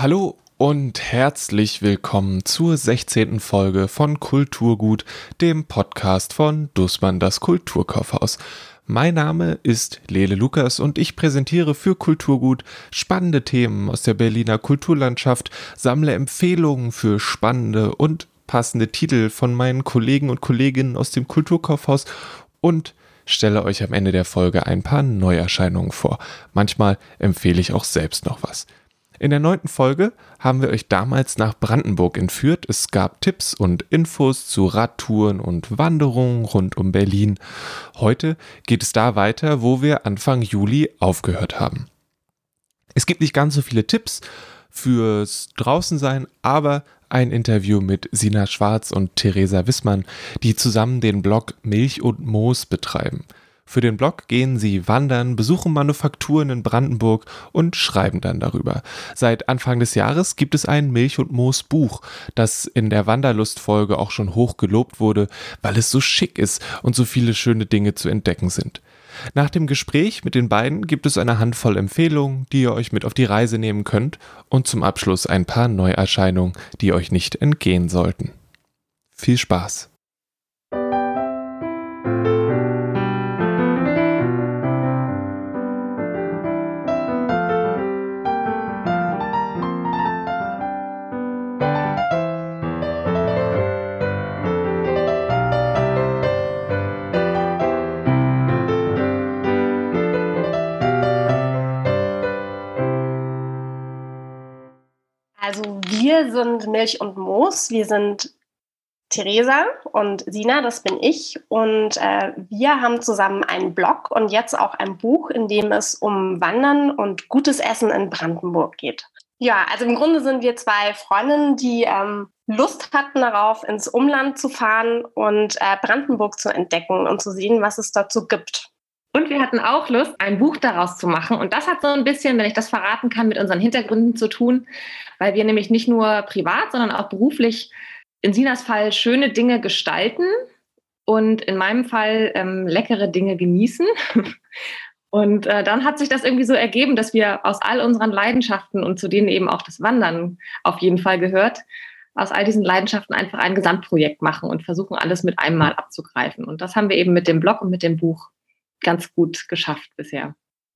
Hallo und herzlich willkommen zur 16. Folge von Kulturgut, dem Podcast von Dussmann das Kulturkaufhaus. Mein Name ist Lele Lukas und ich präsentiere für Kulturgut spannende Themen aus der Berliner Kulturlandschaft, sammle Empfehlungen für spannende und passende Titel von meinen Kollegen und Kolleginnen aus dem Kulturkaufhaus und stelle euch am Ende der Folge ein paar Neuerscheinungen vor. Manchmal empfehle ich auch selbst noch was. In der neunten Folge haben wir euch damals nach Brandenburg entführt. Es gab Tipps und Infos zu Radtouren und Wanderungen rund um Berlin. Heute geht es da weiter, wo wir Anfang Juli aufgehört haben. Es gibt nicht ganz so viele Tipps fürs Draußensein, aber ein Interview mit Sina Schwarz und Theresa Wissmann, die zusammen den Blog Milch und Moos betreiben. Für den Blog gehen sie wandern, besuchen Manufakturen in Brandenburg und schreiben dann darüber. Seit Anfang des Jahres gibt es ein Milch- und Moos-Buch, das in der Wanderlust-Folge auch schon hoch gelobt wurde, weil es so schick ist und so viele schöne Dinge zu entdecken sind. Nach dem Gespräch mit den beiden gibt es eine Handvoll Empfehlungen, die ihr euch mit auf die Reise nehmen könnt und zum Abschluss ein paar Neuerscheinungen, die euch nicht entgehen sollten. Viel Spaß! Sind Milch und Moos. Wir sind Theresa und Sina, das bin ich. Und äh, wir haben zusammen einen Blog und jetzt auch ein Buch, in dem es um Wandern und gutes Essen in Brandenburg geht. Ja, also im Grunde sind wir zwei Freundinnen, die ähm, Lust hatten darauf, ins Umland zu fahren und äh, Brandenburg zu entdecken und zu sehen, was es dazu gibt. Und wir hatten auch Lust, ein Buch daraus zu machen. Und das hat so ein bisschen, wenn ich das verraten kann, mit unseren Hintergründen zu tun, weil wir nämlich nicht nur privat, sondern auch beruflich in Sinas Fall schöne Dinge gestalten und in meinem Fall ähm, leckere Dinge genießen. Und äh, dann hat sich das irgendwie so ergeben, dass wir aus all unseren Leidenschaften und zu denen eben auch das Wandern auf jeden Fall gehört, aus all diesen Leidenschaften einfach ein Gesamtprojekt machen und versuchen, alles mit einem Mal abzugreifen. Und das haben wir eben mit dem Blog und mit dem Buch ganz gut geschafft bisher.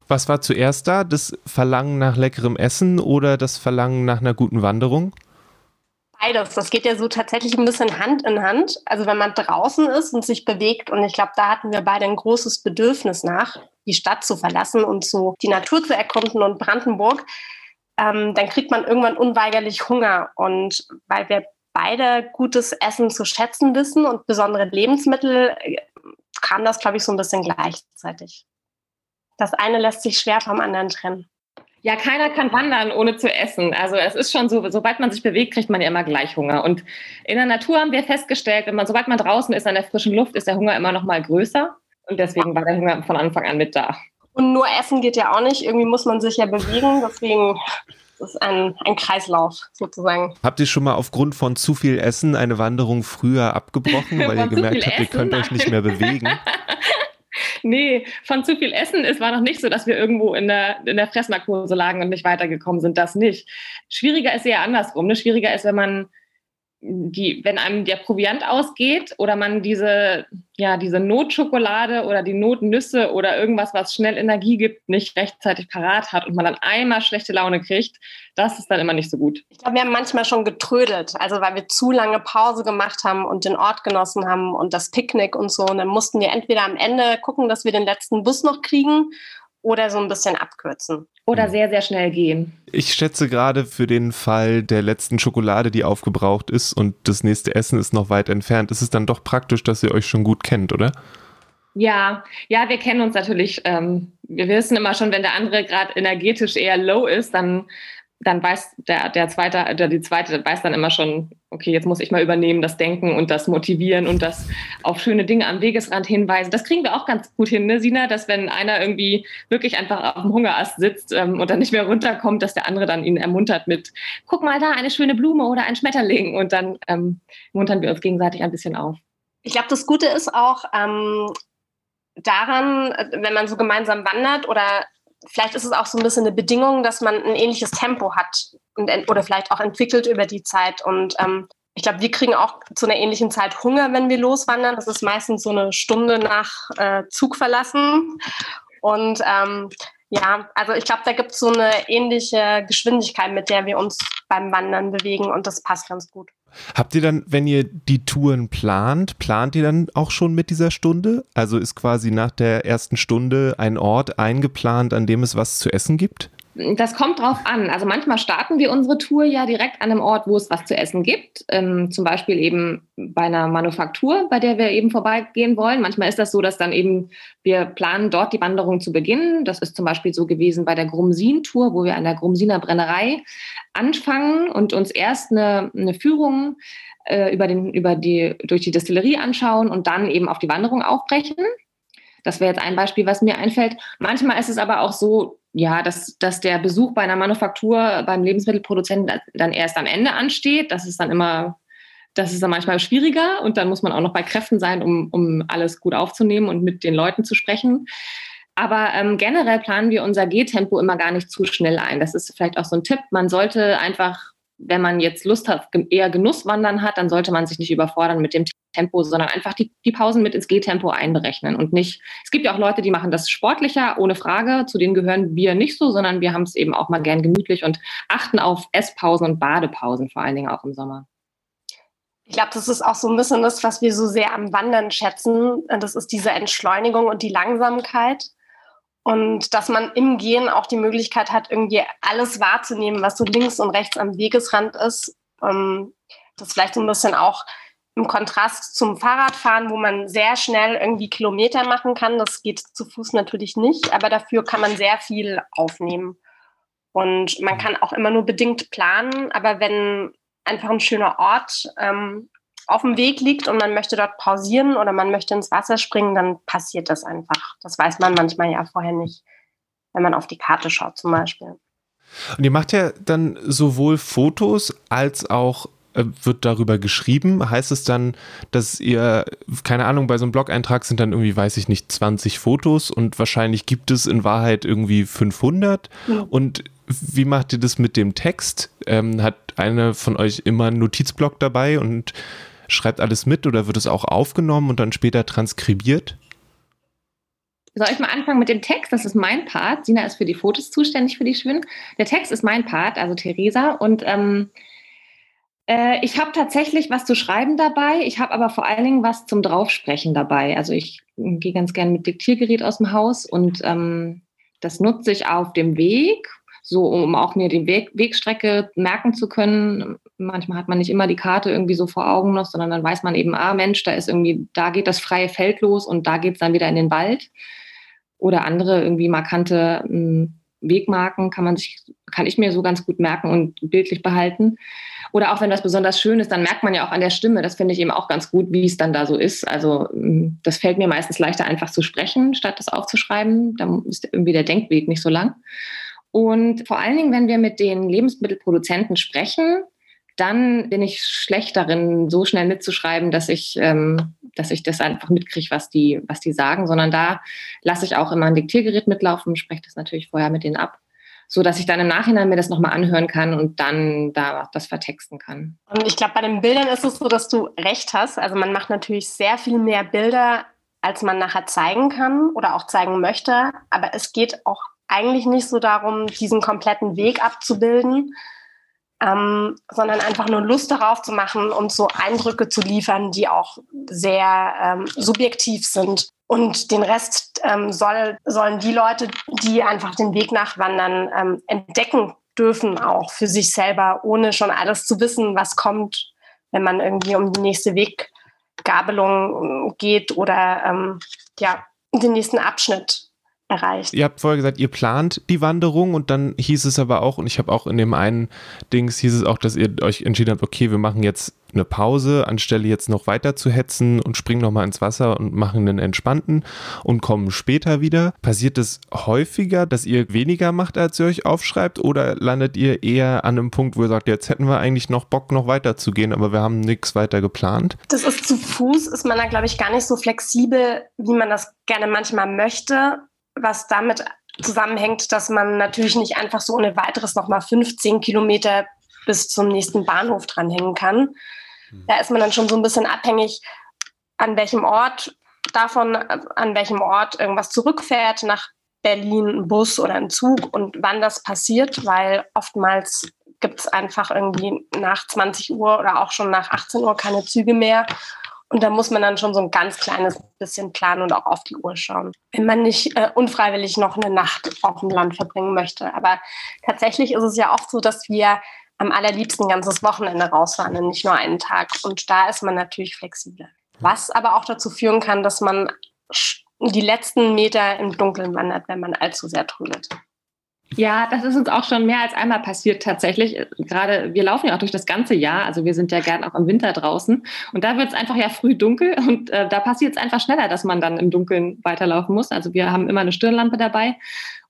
Was war zuerst da? Das Verlangen nach leckerem Essen oder das Verlangen nach einer guten Wanderung? Beides. Das geht ja so tatsächlich ein bisschen Hand in Hand. Also wenn man draußen ist und sich bewegt, und ich glaube, da hatten wir beide ein großes Bedürfnis nach, die Stadt zu verlassen und so die Natur zu erkunden und Brandenburg, ähm, dann kriegt man irgendwann unweigerlich Hunger. Und weil wir beide gutes Essen zu schätzen wissen und besondere Lebensmittel, äh, kam das, glaube ich, so ein bisschen gleichzeitig. Das eine lässt sich schwer vom anderen trennen. Ja, keiner kann wandern, ohne zu essen. Also es ist schon so, sobald man sich bewegt, kriegt man ja immer gleich Hunger. Und in der Natur haben wir festgestellt, wenn man, sobald man draußen ist, an der frischen Luft, ist der Hunger immer noch mal größer. Und deswegen war der Hunger von Anfang an mit da. Und nur essen geht ja auch nicht. Irgendwie muss man sich ja bewegen. Deswegen ist ein, ein Kreislauf sozusagen. Habt ihr schon mal aufgrund von zu viel Essen eine Wanderung früher abgebrochen, weil ihr gemerkt habt, ihr könnt euch nicht mehr bewegen? nee, von zu viel Essen. Es war noch nicht so, dass wir irgendwo in der, in der Fressnarkose lagen und nicht weitergekommen sind. Das nicht. Schwieriger ist eher andersrum. Ne? Schwieriger ist, wenn man die, wenn einem der Proviant ausgeht oder man diese, ja, diese Notschokolade oder die Notnüsse oder irgendwas, was schnell Energie gibt, nicht rechtzeitig parat hat und man dann einmal schlechte Laune kriegt, das ist dann immer nicht so gut. Ich glaube, wir haben manchmal schon getrödelt, also weil wir zu lange Pause gemacht haben und den Ort genossen haben und das Picknick und so. Und dann mussten wir entweder am Ende gucken, dass wir den letzten Bus noch kriegen oder so ein bisschen abkürzen. Oder sehr, sehr schnell gehen. Ich schätze gerade für den Fall der letzten Schokolade, die aufgebraucht ist und das nächste Essen ist noch weit entfernt, ist es dann doch praktisch, dass ihr euch schon gut kennt, oder? Ja, ja, wir kennen uns natürlich. Ähm, wir wissen immer schon, wenn der andere gerade energetisch eher low ist, dann dann weiß der, der zweite oder die zweite weiß dann immer schon, okay, jetzt muss ich mal übernehmen, das Denken und das Motivieren und das auf schöne Dinge am Wegesrand hinweisen. Das kriegen wir auch ganz gut hin, ne, Sina, dass wenn einer irgendwie wirklich einfach auf dem Hungerast sitzt ähm, und dann nicht mehr runterkommt, dass der andere dann ihn ermuntert mit, guck mal da, eine schöne Blume oder ein Schmetterling und dann ähm, muntern wir uns gegenseitig ein bisschen auf. Ich glaube, das Gute ist auch ähm, daran, wenn man so gemeinsam wandert oder vielleicht ist es auch so ein bisschen eine Bedingung, dass man ein ähnliches Tempo hat und, oder vielleicht auch entwickelt über die Zeit. Und ähm, ich glaube, wir kriegen auch zu einer ähnlichen Zeit Hunger, wenn wir loswandern. Das ist meistens so eine Stunde nach äh, Zug verlassen. Und ähm, ja, also ich glaube, da gibt es so eine ähnliche Geschwindigkeit, mit der wir uns beim Wandern bewegen und das passt ganz gut. Habt ihr dann, wenn ihr die Touren plant, plant ihr dann auch schon mit dieser Stunde? Also ist quasi nach der ersten Stunde ein Ort eingeplant, an dem es was zu essen gibt? Das kommt drauf an. Also manchmal starten wir unsere Tour ja direkt an einem Ort, wo es was zu essen gibt. Ähm, zum Beispiel eben bei einer Manufaktur, bei der wir eben vorbeigehen wollen. Manchmal ist das so, dass dann eben wir planen, dort die Wanderung zu beginnen. Das ist zum Beispiel so gewesen bei der Grumsin-Tour, wo wir an der Grumsiner Brennerei anfangen und uns erst eine, eine Führung äh, über, den, über die, durch die Destillerie anschauen und dann eben auf die Wanderung aufbrechen. Das wäre jetzt ein Beispiel, was mir einfällt. Manchmal ist es aber auch so, ja, dass, dass der Besuch bei einer Manufaktur beim Lebensmittelproduzenten dann erst am Ende ansteht. Das ist dann immer, das ist dann manchmal schwieriger und dann muss man auch noch bei Kräften sein, um, um alles gut aufzunehmen und mit den Leuten zu sprechen. Aber ähm, generell planen wir unser Gehtempo immer gar nicht zu schnell ein. Das ist vielleicht auch so ein Tipp. Man sollte einfach, wenn man jetzt Lust hat, eher Genusswandern hat, dann sollte man sich nicht überfordern mit dem Tempo, sondern einfach die, die Pausen mit ins Gehtempo einberechnen und nicht, es gibt ja auch Leute, die machen das sportlicher, ohne Frage, zu denen gehören wir nicht so, sondern wir haben es eben auch mal gern gemütlich und achten auf Esspausen und Badepausen, vor allen Dingen auch im Sommer. Ich glaube, das ist auch so ein bisschen das, was wir so sehr am Wandern schätzen. Das ist diese Entschleunigung und die Langsamkeit. Und dass man im Gehen auch die Möglichkeit hat, irgendwie alles wahrzunehmen, was so links und rechts am Wegesrand ist. Ähm, das vielleicht so ein bisschen auch im Kontrast zum Fahrradfahren, wo man sehr schnell irgendwie Kilometer machen kann. Das geht zu Fuß natürlich nicht, aber dafür kann man sehr viel aufnehmen. Und man kann auch immer nur bedingt planen, aber wenn einfach ein schöner Ort ähm, auf dem Weg liegt und man möchte dort pausieren oder man möchte ins Wasser springen, dann passiert das einfach. Das weiß man manchmal ja vorher nicht, wenn man auf die Karte schaut zum Beispiel. Und ihr macht ja dann sowohl Fotos als auch wird darüber geschrieben? Heißt es dann, dass ihr, keine Ahnung, bei so einem Blog-Eintrag sind dann irgendwie, weiß ich nicht, 20 Fotos und wahrscheinlich gibt es in Wahrheit irgendwie 500? Ja. Und wie macht ihr das mit dem Text? Ähm, hat eine von euch immer einen Notizblock dabei und schreibt alles mit oder wird es auch aufgenommen und dann später transkribiert? Soll ich mal anfangen mit dem Text? Das ist mein Part. Sina ist für die Fotos zuständig, für die Schwimmen. Der Text ist mein Part, also Theresa. Und ähm, äh, ich habe tatsächlich was zu schreiben dabei. Ich habe aber vor allen Dingen was zum Draufsprechen dabei. Also ich gehe ganz gerne mit Diktiergerät aus dem Haus und ähm, das nutze ich auf dem Weg, so um auch mir die Weg, Wegstrecke merken zu können. Manchmal hat man nicht immer die Karte irgendwie so vor Augen noch, sondern dann weiß man eben, ah Mensch, da ist irgendwie, da geht das freie Feld los und da geht es dann wieder in den Wald. Oder andere irgendwie markante hm, Wegmarken kann man sich, kann ich mir so ganz gut merken und bildlich behalten. Oder auch wenn was besonders schön ist, dann merkt man ja auch an der Stimme, das finde ich eben auch ganz gut, wie es dann da so ist. Also mm, das fällt mir meistens leichter, einfach zu sprechen, statt das aufzuschreiben. Da ist irgendwie der Denkweg nicht so lang. Und vor allen Dingen, wenn wir mit den Lebensmittelproduzenten sprechen, dann bin ich schlecht darin, so schnell mitzuschreiben, dass ich, ähm, dass ich das einfach mitkriege, was die, was die sagen, sondern da lasse ich auch immer ein Diktiergerät mitlaufen, spreche das natürlich vorher mit denen ab so dass ich dann im Nachhinein mir das nochmal anhören kann und dann da das vertexten kann. Und ich glaube, bei den Bildern ist es so, dass du recht hast. Also man macht natürlich sehr viel mehr Bilder, als man nachher zeigen kann oder auch zeigen möchte. Aber es geht auch eigentlich nicht so darum, diesen kompletten Weg abzubilden, ähm, sondern einfach nur Lust darauf zu machen und so Eindrücke zu liefern, die auch sehr ähm, subjektiv sind. Und den Rest ähm, soll, sollen die Leute, die einfach den Weg nachwandern, ähm, entdecken dürfen, auch für sich selber, ohne schon alles zu wissen, was kommt, wenn man irgendwie um die nächste Weggabelung ähm, geht oder ähm, ja, den nächsten Abschnitt erreicht. Ihr habt vorher gesagt, ihr plant die Wanderung und dann hieß es aber auch, und ich habe auch in dem einen Dings hieß es auch, dass ihr euch entschieden habt, okay, wir machen jetzt eine Pause, anstelle jetzt noch weiter zu hetzen und springen nochmal ins Wasser und machen einen entspannten und kommen später wieder. Passiert es häufiger, dass ihr weniger macht, als ihr euch aufschreibt oder landet ihr eher an einem Punkt, wo ihr sagt, jetzt hätten wir eigentlich noch Bock, noch weiter zu gehen, aber wir haben nichts weiter geplant? Das ist zu Fuß, ist man da, glaube ich, gar nicht so flexibel, wie man das gerne manchmal möchte was damit zusammenhängt, dass man natürlich nicht einfach so ohne weiteres nochmal 15 Kilometer bis zum nächsten Bahnhof dranhängen kann. Hm. Da ist man dann schon so ein bisschen abhängig, an welchem Ort davon, an welchem Ort irgendwas zurückfährt nach Berlin, ein Bus oder ein Zug und wann das passiert, weil oftmals gibt es einfach irgendwie nach 20 Uhr oder auch schon nach 18 Uhr keine Züge mehr. Und da muss man dann schon so ein ganz kleines bisschen planen und auch auf die Uhr schauen, wenn man nicht äh, unfreiwillig noch eine Nacht auf dem Land verbringen möchte. Aber tatsächlich ist es ja oft so, dass wir am allerliebsten ein ganzes Wochenende rausfahren und nicht nur einen Tag. Und da ist man natürlich flexibler. Was aber auch dazu führen kann, dass man die letzten Meter im Dunkeln wandert, wenn man allzu sehr trödelt. Ja, das ist uns auch schon mehr als einmal passiert tatsächlich. Gerade wir laufen ja auch durch das ganze Jahr, also wir sind ja gern auch im Winter draußen und da wird es einfach ja früh dunkel und äh, da passiert es einfach schneller, dass man dann im Dunkeln weiterlaufen muss. Also wir haben immer eine Stirnlampe dabei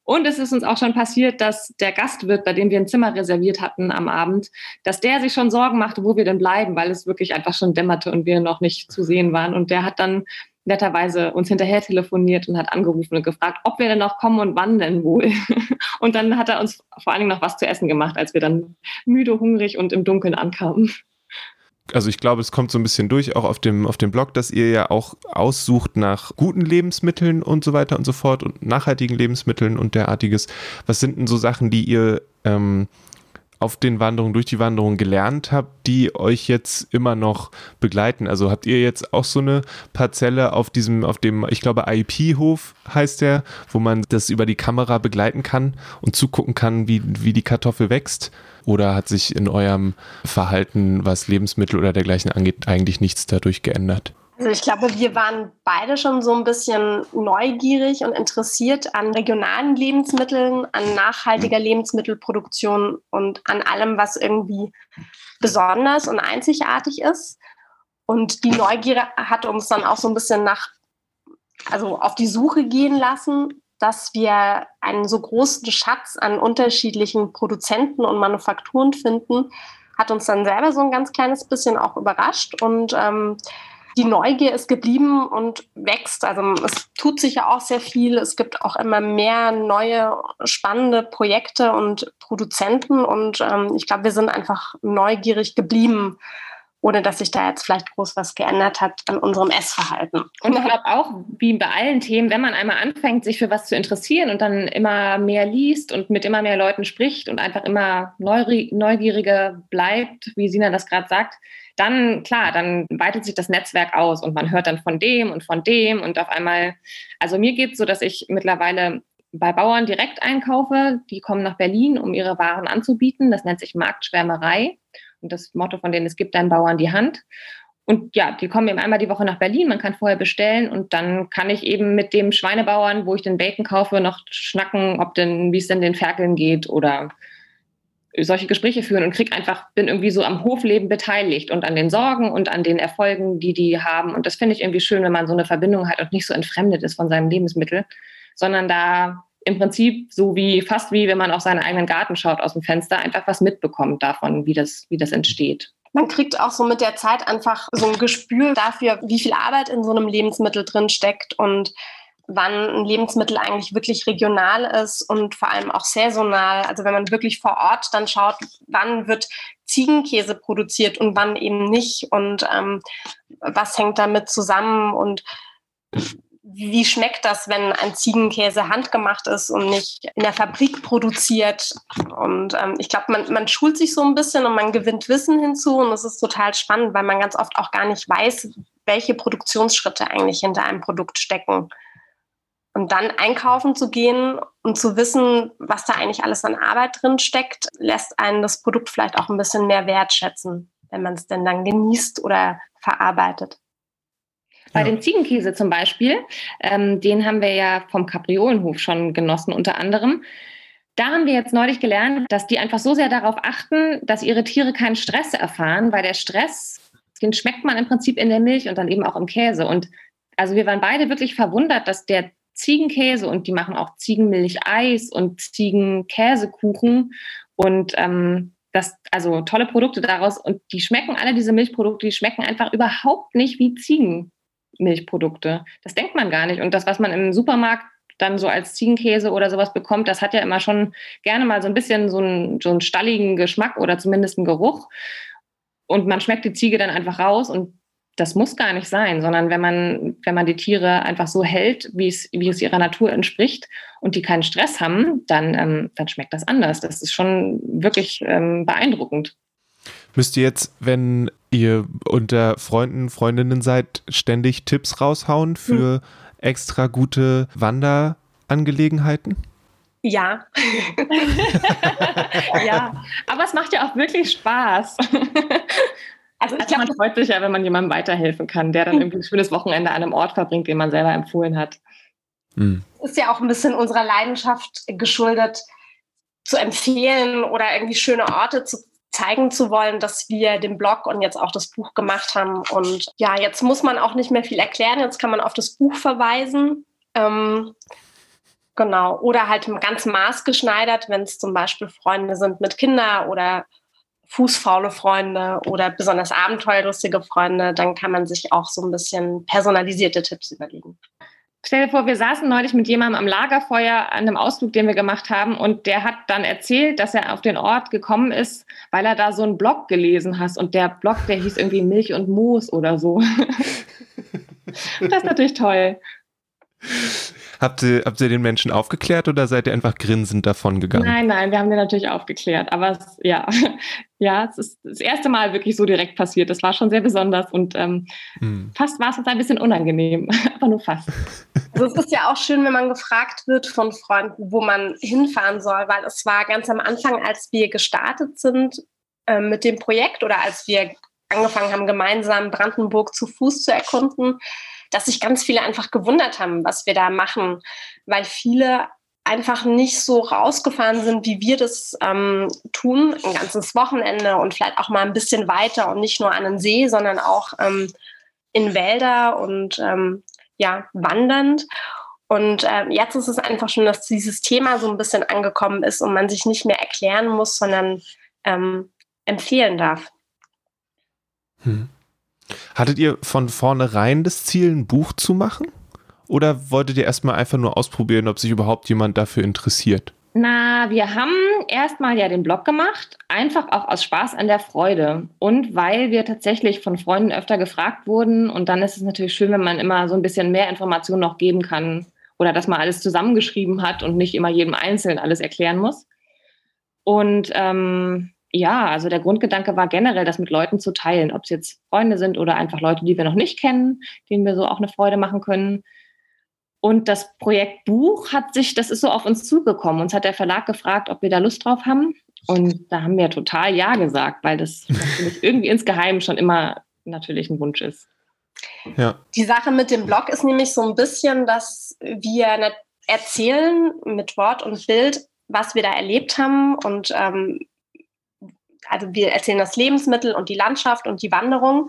und es ist uns auch schon passiert, dass der Gastwirt, bei dem wir ein Zimmer reserviert hatten am Abend, dass der sich schon Sorgen machte, wo wir denn bleiben, weil es wirklich einfach schon dämmerte und wir noch nicht zu sehen waren. Und der hat dann netterweise uns hinterher telefoniert und hat angerufen und gefragt, ob wir denn noch kommen und wann denn wohl. Und dann hat er uns vor allen Dingen noch was zu essen gemacht, als wir dann müde, hungrig und im Dunkeln ankamen. Also ich glaube, es kommt so ein bisschen durch, auch auf dem, auf dem Blog, dass ihr ja auch aussucht nach guten Lebensmitteln und so weiter und so fort und nachhaltigen Lebensmitteln und derartiges. Was sind denn so Sachen, die ihr ähm, auf den Wanderungen, durch die Wanderung gelernt habt, die euch jetzt immer noch begleiten? Also habt ihr jetzt auch so eine Parzelle auf diesem, auf dem, ich glaube, IP-Hof heißt der, wo man das über die Kamera begleiten kann und zugucken kann, wie, wie die Kartoffel wächst? Oder hat sich in eurem Verhalten, was Lebensmittel oder dergleichen angeht, eigentlich nichts dadurch geändert? Also ich glaube, wir waren beide schon so ein bisschen neugierig und interessiert an regionalen Lebensmitteln, an nachhaltiger Lebensmittelproduktion und an allem, was irgendwie besonders und einzigartig ist. Und die Neugier hat uns dann auch so ein bisschen nach, also auf die Suche gehen lassen, dass wir einen so großen Schatz an unterschiedlichen Produzenten und Manufakturen finden, hat uns dann selber so ein ganz kleines bisschen auch überrascht und ähm, die Neugier ist geblieben und wächst. Also es tut sich ja auch sehr viel. Es gibt auch immer mehr neue spannende Projekte und Produzenten und ähm, ich glaube, wir sind einfach neugierig geblieben ohne dass sich da jetzt vielleicht groß was geändert hat an unserem Essverhalten. Und ich glaube auch, wie bei allen Themen, wenn man einmal anfängt, sich für was zu interessieren und dann immer mehr liest und mit immer mehr Leuten spricht und einfach immer neugieriger bleibt, wie Sina das gerade sagt, dann klar, dann weitet sich das Netzwerk aus und man hört dann von dem und von dem und auf einmal, also mir geht es so, dass ich mittlerweile bei Bauern direkt einkaufe, die kommen nach Berlin, um ihre Waren anzubieten. Das nennt sich Marktschwärmerei. Und das Motto von denen, es gibt deinen Bauern die Hand. Und ja, die kommen eben einmal die Woche nach Berlin. Man kann vorher bestellen und dann kann ich eben mit dem Schweinebauern, wo ich den Bacon kaufe, noch schnacken, ob denn, wie es denn den Ferkeln geht oder solche Gespräche führen und krieg einfach, bin irgendwie so am Hofleben beteiligt und an den Sorgen und an den Erfolgen, die die haben. Und das finde ich irgendwie schön, wenn man so eine Verbindung hat und nicht so entfremdet ist von seinem Lebensmittel, sondern da im Prinzip so wie, fast wie wenn man auf seinen eigenen Garten schaut aus dem Fenster, einfach was mitbekommt davon, wie das, wie das entsteht. Man kriegt auch so mit der Zeit einfach so ein Gespür dafür, wie viel Arbeit in so einem Lebensmittel drin steckt und wann ein Lebensmittel eigentlich wirklich regional ist und vor allem auch saisonal. Also wenn man wirklich vor Ort dann schaut, wann wird Ziegenkäse produziert und wann eben nicht und ähm, was hängt damit zusammen und wie schmeckt das, wenn ein Ziegenkäse handgemacht ist und nicht in der Fabrik produziert? Und ähm, ich glaube, man, man schult sich so ein bisschen und man gewinnt Wissen hinzu und das ist total spannend, weil man ganz oft auch gar nicht weiß, welche Produktionsschritte eigentlich hinter einem Produkt stecken. Und dann einkaufen zu gehen und zu wissen, was da eigentlich alles an Arbeit drin steckt, lässt einen das Produkt vielleicht auch ein bisschen mehr wertschätzen, wenn man es denn dann genießt oder verarbeitet. Bei ja. dem Ziegenkäse zum Beispiel, ähm, den haben wir ja vom Kapriolenhof schon genossen unter anderem. Da haben wir jetzt neulich gelernt, dass die einfach so sehr darauf achten, dass ihre Tiere keinen Stress erfahren, weil der Stress, den schmeckt man im Prinzip in der Milch und dann eben auch im Käse. Und also wir waren beide wirklich verwundert, dass der Ziegenkäse und die machen auch Ziegenmilch-Eis und Ziegenkäsekuchen und ähm, das, also tolle Produkte daraus und die schmecken alle diese Milchprodukte, die schmecken einfach überhaupt nicht wie Ziegenmilchprodukte. Das denkt man gar nicht. Und das, was man im Supermarkt dann so als Ziegenkäse oder sowas bekommt, das hat ja immer schon gerne mal so ein bisschen so einen, so einen stalligen Geschmack oder zumindest einen Geruch. Und man schmeckt die Ziege dann einfach raus und das muss gar nicht sein, sondern wenn man, wenn man die Tiere einfach so hält, wie es, wie es ihrer Natur entspricht und die keinen Stress haben, dann, ähm, dann schmeckt das anders. Das ist schon wirklich ähm, beeindruckend. Müsst ihr jetzt, wenn ihr unter Freunden, Freundinnen seid, ständig Tipps raushauen für hm. extra gute Wanderangelegenheiten? Ja. ja, aber es macht ja auch wirklich Spaß. Also, ich also man freut sich ja, wenn man jemandem weiterhelfen kann, der dann irgendwie ein schönes Wochenende an einem Ort verbringt, den man selber empfohlen hat. Mhm. Ist ja auch ein bisschen unserer Leidenschaft geschuldet, zu empfehlen oder irgendwie schöne Orte zu zeigen zu wollen, dass wir den Blog und jetzt auch das Buch gemacht haben. Und ja, jetzt muss man auch nicht mehr viel erklären. Jetzt kann man auf das Buch verweisen. Ähm, genau. Oder halt ganz maßgeschneidert, wenn es zum Beispiel Freunde sind mit Kindern oder fußfaule Freunde oder besonders abenteuerlustige Freunde, dann kann man sich auch so ein bisschen personalisierte Tipps überlegen. Stell dir vor, wir saßen neulich mit jemandem am Lagerfeuer an einem Ausflug, den wir gemacht haben, und der hat dann erzählt, dass er auf den Ort gekommen ist, weil er da so einen Blog gelesen hat. Und der Blog, der hieß irgendwie Milch und Moos oder so. das ist natürlich toll. Habt ihr, habt ihr den Menschen aufgeklärt oder seid ihr einfach grinsend davon gegangen? Nein, nein, wir haben den natürlich aufgeklärt. Aber es, ja, ja, es ist das erste Mal wirklich so direkt passiert. Das war schon sehr besonders und ähm, hm. fast war es uns ein bisschen unangenehm, aber nur fast. Also es ist ja auch schön, wenn man gefragt wird von Freunden, wo man hinfahren soll, weil es war ganz am Anfang, als wir gestartet sind äh, mit dem Projekt oder als wir angefangen haben, gemeinsam Brandenburg zu Fuß zu erkunden, dass sich ganz viele einfach gewundert haben, was wir da machen, weil viele einfach nicht so rausgefahren sind, wie wir das ähm, tun, ein ganzes Wochenende und vielleicht auch mal ein bisschen weiter und nicht nur an den See, sondern auch ähm, in Wälder und ähm, ja, wandernd. Und äh, jetzt ist es einfach schon, dass dieses Thema so ein bisschen angekommen ist und man sich nicht mehr erklären muss, sondern ähm, empfehlen darf. Hm. Hattet ihr von vornherein das Ziel, ein Buch zu machen? Oder wolltet ihr erstmal einfach nur ausprobieren, ob sich überhaupt jemand dafür interessiert? Na, wir haben erstmal ja den Blog gemacht, einfach auch aus Spaß an der Freude. Und weil wir tatsächlich von Freunden öfter gefragt wurden. Und dann ist es natürlich schön, wenn man immer so ein bisschen mehr Informationen noch geben kann. Oder dass man alles zusammengeschrieben hat und nicht immer jedem Einzelnen alles erklären muss. Und ähm, ja, also der Grundgedanke war generell, das mit Leuten zu teilen, ob es jetzt Freunde sind oder einfach Leute, die wir noch nicht kennen, denen wir so auch eine Freude machen können. Und das Projekt Buch hat sich, das ist so auf uns zugekommen. Uns hat der Verlag gefragt, ob wir da Lust drauf haben. Und da haben wir total Ja gesagt, weil das natürlich irgendwie insgeheim schon immer natürlich ein Wunsch ist. Ja. Die Sache mit dem Blog ist nämlich so ein bisschen, dass wir erzählen mit Wort und Bild, was wir da erlebt haben und ähm, also wir erzählen das Lebensmittel und die Landschaft und die Wanderung,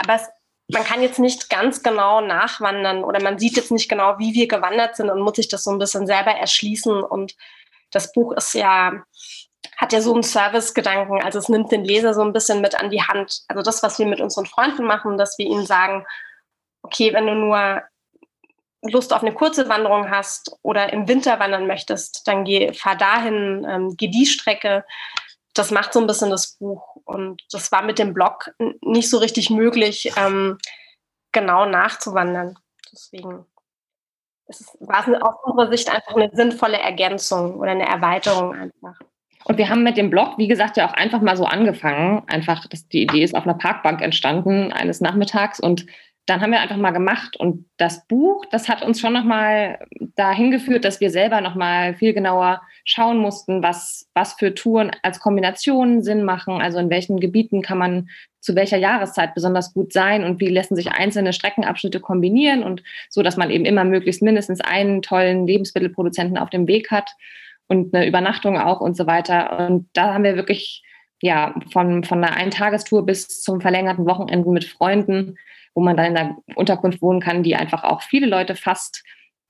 aber es, man kann jetzt nicht ganz genau nachwandern oder man sieht jetzt nicht genau, wie wir gewandert sind und muss sich das so ein bisschen selber erschließen. Und das Buch ist ja, hat ja so einen Service-Gedanken, also es nimmt den Leser so ein bisschen mit an die Hand. Also das, was wir mit unseren Freunden machen, dass wir ihnen sagen, okay, wenn du nur Lust auf eine kurze Wanderung hast oder im Winter wandern möchtest, dann geh, fahr dahin, ähm, geh die Strecke das macht so ein bisschen das Buch. Und das war mit dem Blog nicht so richtig möglich, ähm, genau nachzuwandern. Deswegen es war es aus unserer Sicht einfach eine sinnvolle Ergänzung oder eine Erweiterung einfach. Und wir haben mit dem Blog, wie gesagt, ja auch einfach mal so angefangen. Einfach, dass die Idee ist auf einer Parkbank entstanden eines Nachmittags und dann haben wir einfach mal gemacht und das Buch, das hat uns schon nochmal dahin geführt, dass wir selber nochmal viel genauer schauen mussten, was, was für Touren als Kombinationen Sinn machen, also in welchen Gebieten kann man zu welcher Jahreszeit besonders gut sein und wie lassen sich einzelne Streckenabschnitte kombinieren und so, dass man eben immer möglichst mindestens einen tollen Lebensmittelproduzenten auf dem Weg hat und eine Übernachtung auch und so weiter. Und da haben wir wirklich ja von, von einer Eintagestour bis zum verlängerten Wochenende mit Freunden wo man dann in der Unterkunft wohnen kann, die einfach auch viele Leute fasst,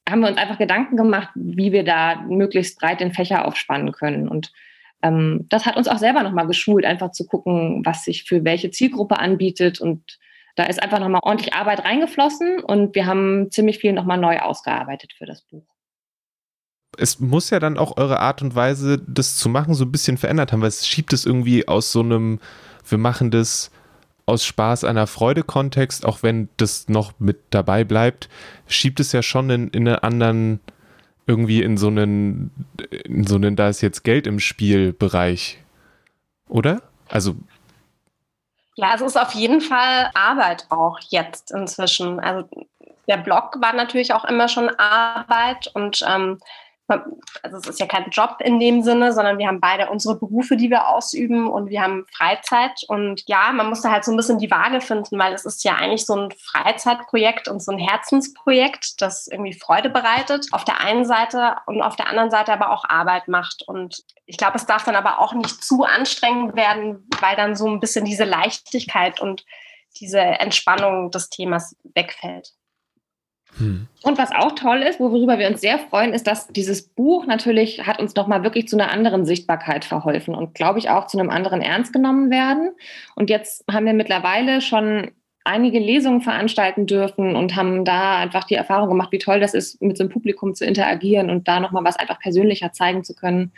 haben wir uns einfach Gedanken gemacht, wie wir da möglichst breit den Fächer aufspannen können. Und ähm, das hat uns auch selber nochmal geschult, einfach zu gucken, was sich für welche Zielgruppe anbietet. Und da ist einfach nochmal ordentlich Arbeit reingeflossen und wir haben ziemlich viel nochmal neu ausgearbeitet für das Buch. es muss ja dann auch eure Art und Weise, das zu machen, so ein bisschen verändert haben, weil es schiebt es irgendwie aus so einem, wir machen das aus Spaß einer Freude-Kontext, auch wenn das noch mit dabei bleibt, schiebt es ja schon in, in einen anderen, irgendwie in so einen, in so einen, da ist jetzt Geld im Spiel Bereich. Oder? Also. Ja, es ist auf jeden Fall Arbeit auch jetzt inzwischen. Also der Blog war natürlich auch immer schon Arbeit und ähm, also es ist ja kein Job in dem Sinne, sondern wir haben beide unsere Berufe, die wir ausüben und wir haben Freizeit. Und ja, man muss da halt so ein bisschen die Waage finden, weil es ist ja eigentlich so ein Freizeitprojekt und so ein Herzensprojekt, das irgendwie Freude bereitet auf der einen Seite und auf der anderen Seite aber auch Arbeit macht. Und ich glaube, es darf dann aber auch nicht zu anstrengend werden, weil dann so ein bisschen diese Leichtigkeit und diese Entspannung des Themas wegfällt. Hm. Und was auch toll ist, worüber wir uns sehr freuen, ist, dass dieses Buch natürlich hat uns nochmal wirklich zu einer anderen Sichtbarkeit verholfen und glaube ich auch zu einem anderen Ernst genommen werden. Und jetzt haben wir mittlerweile schon einige Lesungen veranstalten dürfen und haben da einfach die Erfahrung gemacht, wie toll das ist, mit so einem Publikum zu interagieren und da nochmal was einfach persönlicher zeigen zu können.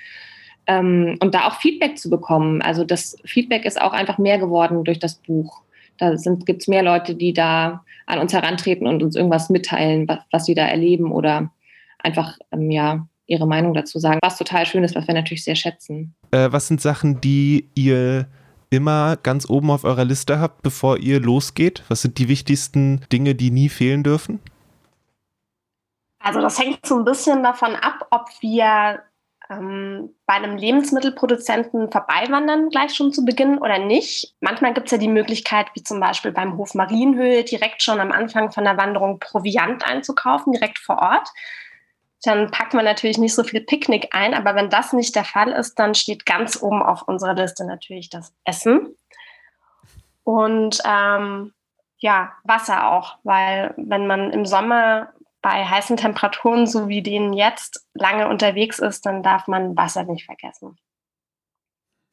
Ähm, und da auch Feedback zu bekommen. Also das Feedback ist auch einfach mehr geworden durch das Buch. Da gibt es mehr Leute, die da an uns herantreten und uns irgendwas mitteilen, was, was sie da erleben oder einfach ähm, ja, ihre Meinung dazu sagen, was total schön ist, was wir natürlich sehr schätzen. Äh, was sind Sachen, die ihr immer ganz oben auf eurer Liste habt, bevor ihr losgeht? Was sind die wichtigsten Dinge, die nie fehlen dürfen? Also das hängt so ein bisschen davon ab, ob wir ähm, bei einem Lebensmittelproduzenten vorbeiwandern, gleich schon zu Beginn oder nicht. Manchmal gibt es ja die Möglichkeit, wie zum Beispiel beim Hof Marienhöhe, direkt schon am Anfang von der Wanderung Proviant einzukaufen, direkt vor Ort. Dann packt man natürlich nicht so viel Picknick ein, aber wenn das nicht der Fall ist, dann steht ganz oben auf unserer Liste natürlich das Essen. Und ähm, ja, Wasser auch, weil wenn man im Sommer bei heißen Temperaturen, so wie denen jetzt, lange unterwegs ist, dann darf man Wasser nicht vergessen.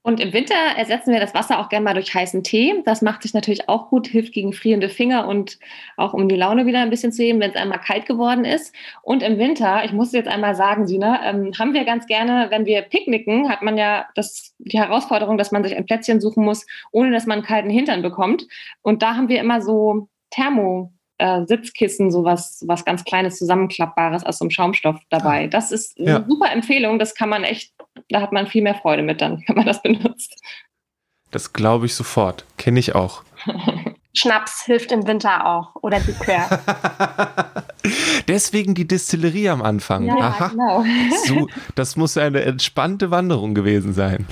Und im Winter ersetzen wir das Wasser auch gerne mal durch heißen Tee. Das macht sich natürlich auch gut, hilft gegen frierende Finger und auch um die Laune wieder ein bisschen zu heben, wenn es einmal kalt geworden ist. Und im Winter, ich muss jetzt einmal sagen, Sina, ähm, haben wir ganz gerne, wenn wir picknicken, hat man ja das, die Herausforderung, dass man sich ein Plätzchen suchen muss, ohne dass man einen kalten Hintern bekommt. Und da haben wir immer so Thermo äh, Sitzkissen, so was, was ganz Kleines, Zusammenklappbares aus so einem Schaumstoff dabei. Ah. Das ist eine ja. super Empfehlung. Das kann man echt, da hat man viel mehr Freude mit dann, wenn man das benutzt. Das glaube ich sofort. Kenne ich auch. Schnaps hilft im Winter auch oder Likör. Deswegen die Distillerie am Anfang. Ja, Aha. genau. So, das muss eine entspannte Wanderung gewesen sein.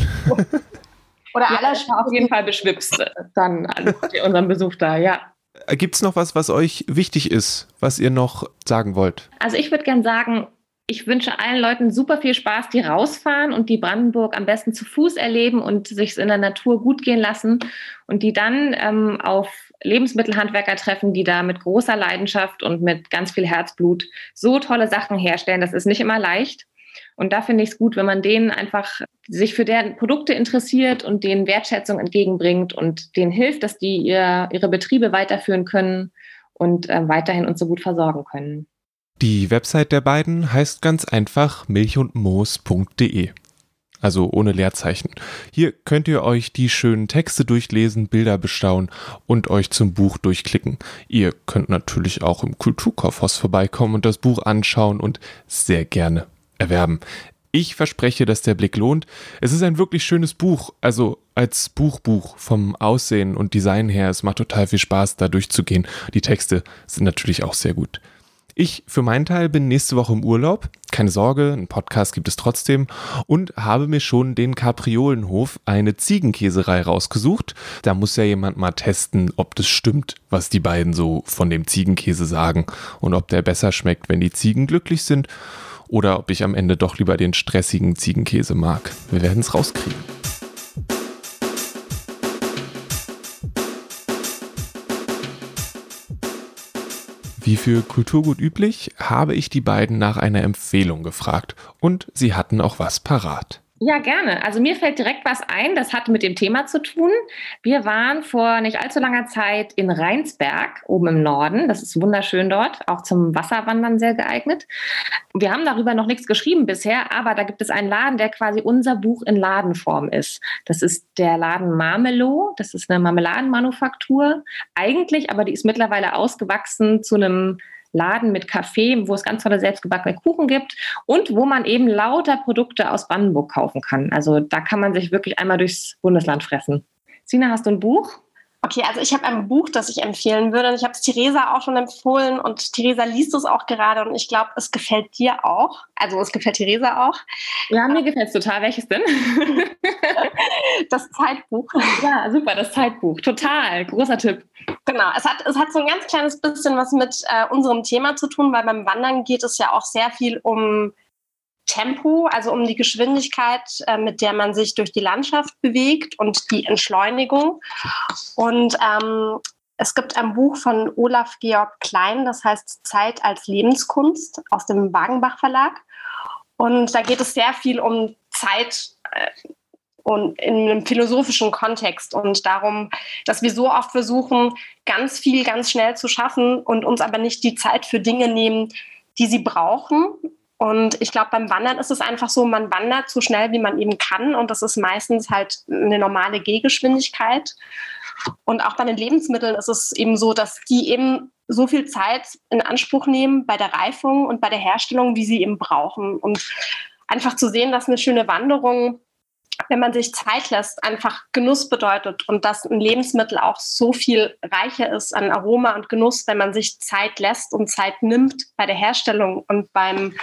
Oder ja, alles auf jeden Fall beschwipst dann an unserem Besuch da, ja. Gibt es noch was, was euch wichtig ist, was ihr noch sagen wollt? Also ich würde gerne sagen, ich wünsche allen Leuten super viel Spaß, die rausfahren und die Brandenburg am besten zu Fuß erleben und sich in der Natur gut gehen lassen und die dann ähm, auf Lebensmittelhandwerker treffen, die da mit großer Leidenschaft und mit ganz viel Herzblut so tolle Sachen herstellen. Das ist nicht immer leicht. Und da finde ich es gut, wenn man denen einfach sich für deren Produkte interessiert und denen Wertschätzung entgegenbringt und denen hilft, dass die ihr, ihre Betriebe weiterführen können und äh, weiterhin uns so gut versorgen können. Die Website der beiden heißt ganz einfach milchundmoos.de. Also ohne Leerzeichen. Hier könnt ihr euch die schönen Texte durchlesen, Bilder bestaunen und euch zum Buch durchklicken. Ihr könnt natürlich auch im Kulturkaufhaus vorbeikommen und das Buch anschauen und sehr gerne erwerben. Ich verspreche, dass der Blick lohnt. Es ist ein wirklich schönes Buch, also als Buchbuch vom Aussehen und Design her. Es macht total viel Spaß, da durchzugehen. Die Texte sind natürlich auch sehr gut. Ich für meinen Teil bin nächste Woche im Urlaub. Keine Sorge, einen Podcast gibt es trotzdem und habe mir schon den Kapriolenhof, eine Ziegenkäserei rausgesucht. Da muss ja jemand mal testen, ob das stimmt, was die beiden so von dem Ziegenkäse sagen und ob der besser schmeckt, wenn die Ziegen glücklich sind oder ob ich am Ende doch lieber den stressigen Ziegenkäse mag. Wir werden es rauskriegen. Wie für Kulturgut üblich, habe ich die beiden nach einer Empfehlung gefragt und sie hatten auch was parat. Ja, gerne. Also mir fällt direkt was ein, das hat mit dem Thema zu tun. Wir waren vor nicht allzu langer Zeit in Rheinsberg, oben im Norden. Das ist wunderschön dort, auch zum Wasserwandern sehr geeignet. Wir haben darüber noch nichts geschrieben bisher, aber da gibt es einen Laden, der quasi unser Buch in Ladenform ist. Das ist der Laden Marmelo. Das ist eine Marmeladenmanufaktur. Eigentlich, aber die ist mittlerweile ausgewachsen zu einem Laden mit Kaffee, wo es ganz tolle selbstgebackene Kuchen gibt und wo man eben lauter Produkte aus Brandenburg kaufen kann. Also da kann man sich wirklich einmal durchs Bundesland fressen. Sina, hast du ein Buch? Okay, also ich habe ein Buch, das ich empfehlen würde. Ich habe es Theresa auch schon empfohlen und Theresa liest es auch gerade und ich glaube, es gefällt dir auch. Also es gefällt Theresa auch. Ja, mir gefällt es total. Welches denn? das Zeitbuch. Ja, super, das Zeitbuch. Total. Großer Tipp. Genau, es hat, es hat so ein ganz kleines bisschen was mit äh, unserem Thema zu tun, weil beim Wandern geht es ja auch sehr viel um Tempo, also um die Geschwindigkeit, äh, mit der man sich durch die Landschaft bewegt und die Entschleunigung. Und ähm, es gibt ein Buch von Olaf Georg Klein, das heißt Zeit als Lebenskunst aus dem Wagenbach Verlag. Und da geht es sehr viel um Zeit äh, und in einem philosophischen Kontext und darum, dass wir so oft versuchen, ganz viel ganz schnell zu schaffen und uns aber nicht die Zeit für Dinge nehmen, die sie brauchen und ich glaube, beim Wandern ist es einfach so, man wandert so schnell, wie man eben kann. Und das ist meistens halt eine normale Gehgeschwindigkeit. Und auch bei den Lebensmitteln ist es eben so, dass die eben so viel Zeit in Anspruch nehmen bei der Reifung und bei der Herstellung, wie sie eben brauchen. Und einfach zu sehen, dass eine schöne Wanderung, wenn man sich Zeit lässt, einfach Genuss bedeutet und dass ein Lebensmittel auch so viel reicher ist an Aroma und Genuss, wenn man sich Zeit lässt und Zeit nimmt bei der Herstellung und beim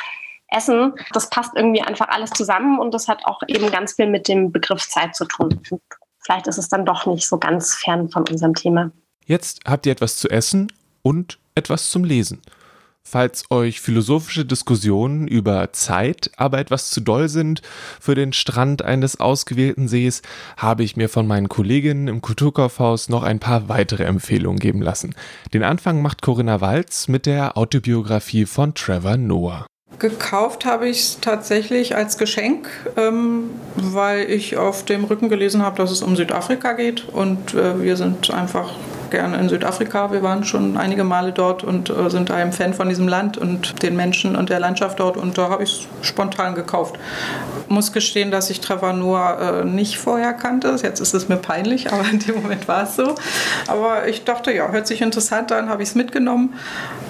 Essen. Das passt irgendwie einfach alles zusammen und das hat auch eben ganz viel mit dem Begriff Zeit zu tun. Vielleicht ist es dann doch nicht so ganz fern von unserem Thema. Jetzt habt ihr etwas zu essen und etwas zum Lesen. Falls euch philosophische Diskussionen über Zeit aber etwas zu doll sind für den Strand eines ausgewählten Sees, habe ich mir von meinen Kolleginnen im Kulturkaufhaus noch ein paar weitere Empfehlungen geben lassen. Den Anfang macht Corinna Walz mit der Autobiografie von Trevor Noah. Gekauft habe ich es tatsächlich als Geschenk, ähm, weil ich auf dem Rücken gelesen habe, dass es um Südafrika geht. Und äh, wir sind einfach gerne in Südafrika. Wir waren schon einige Male dort und äh, sind ein Fan von diesem Land und den Menschen und der Landschaft dort. Und da habe ich es spontan gekauft. Muss gestehen, dass ich Trevor Noah äh, nicht vorher kannte. Jetzt ist es mir peinlich, aber in dem Moment war es so. Aber ich dachte, ja, hört sich interessant an, habe ich es mitgenommen.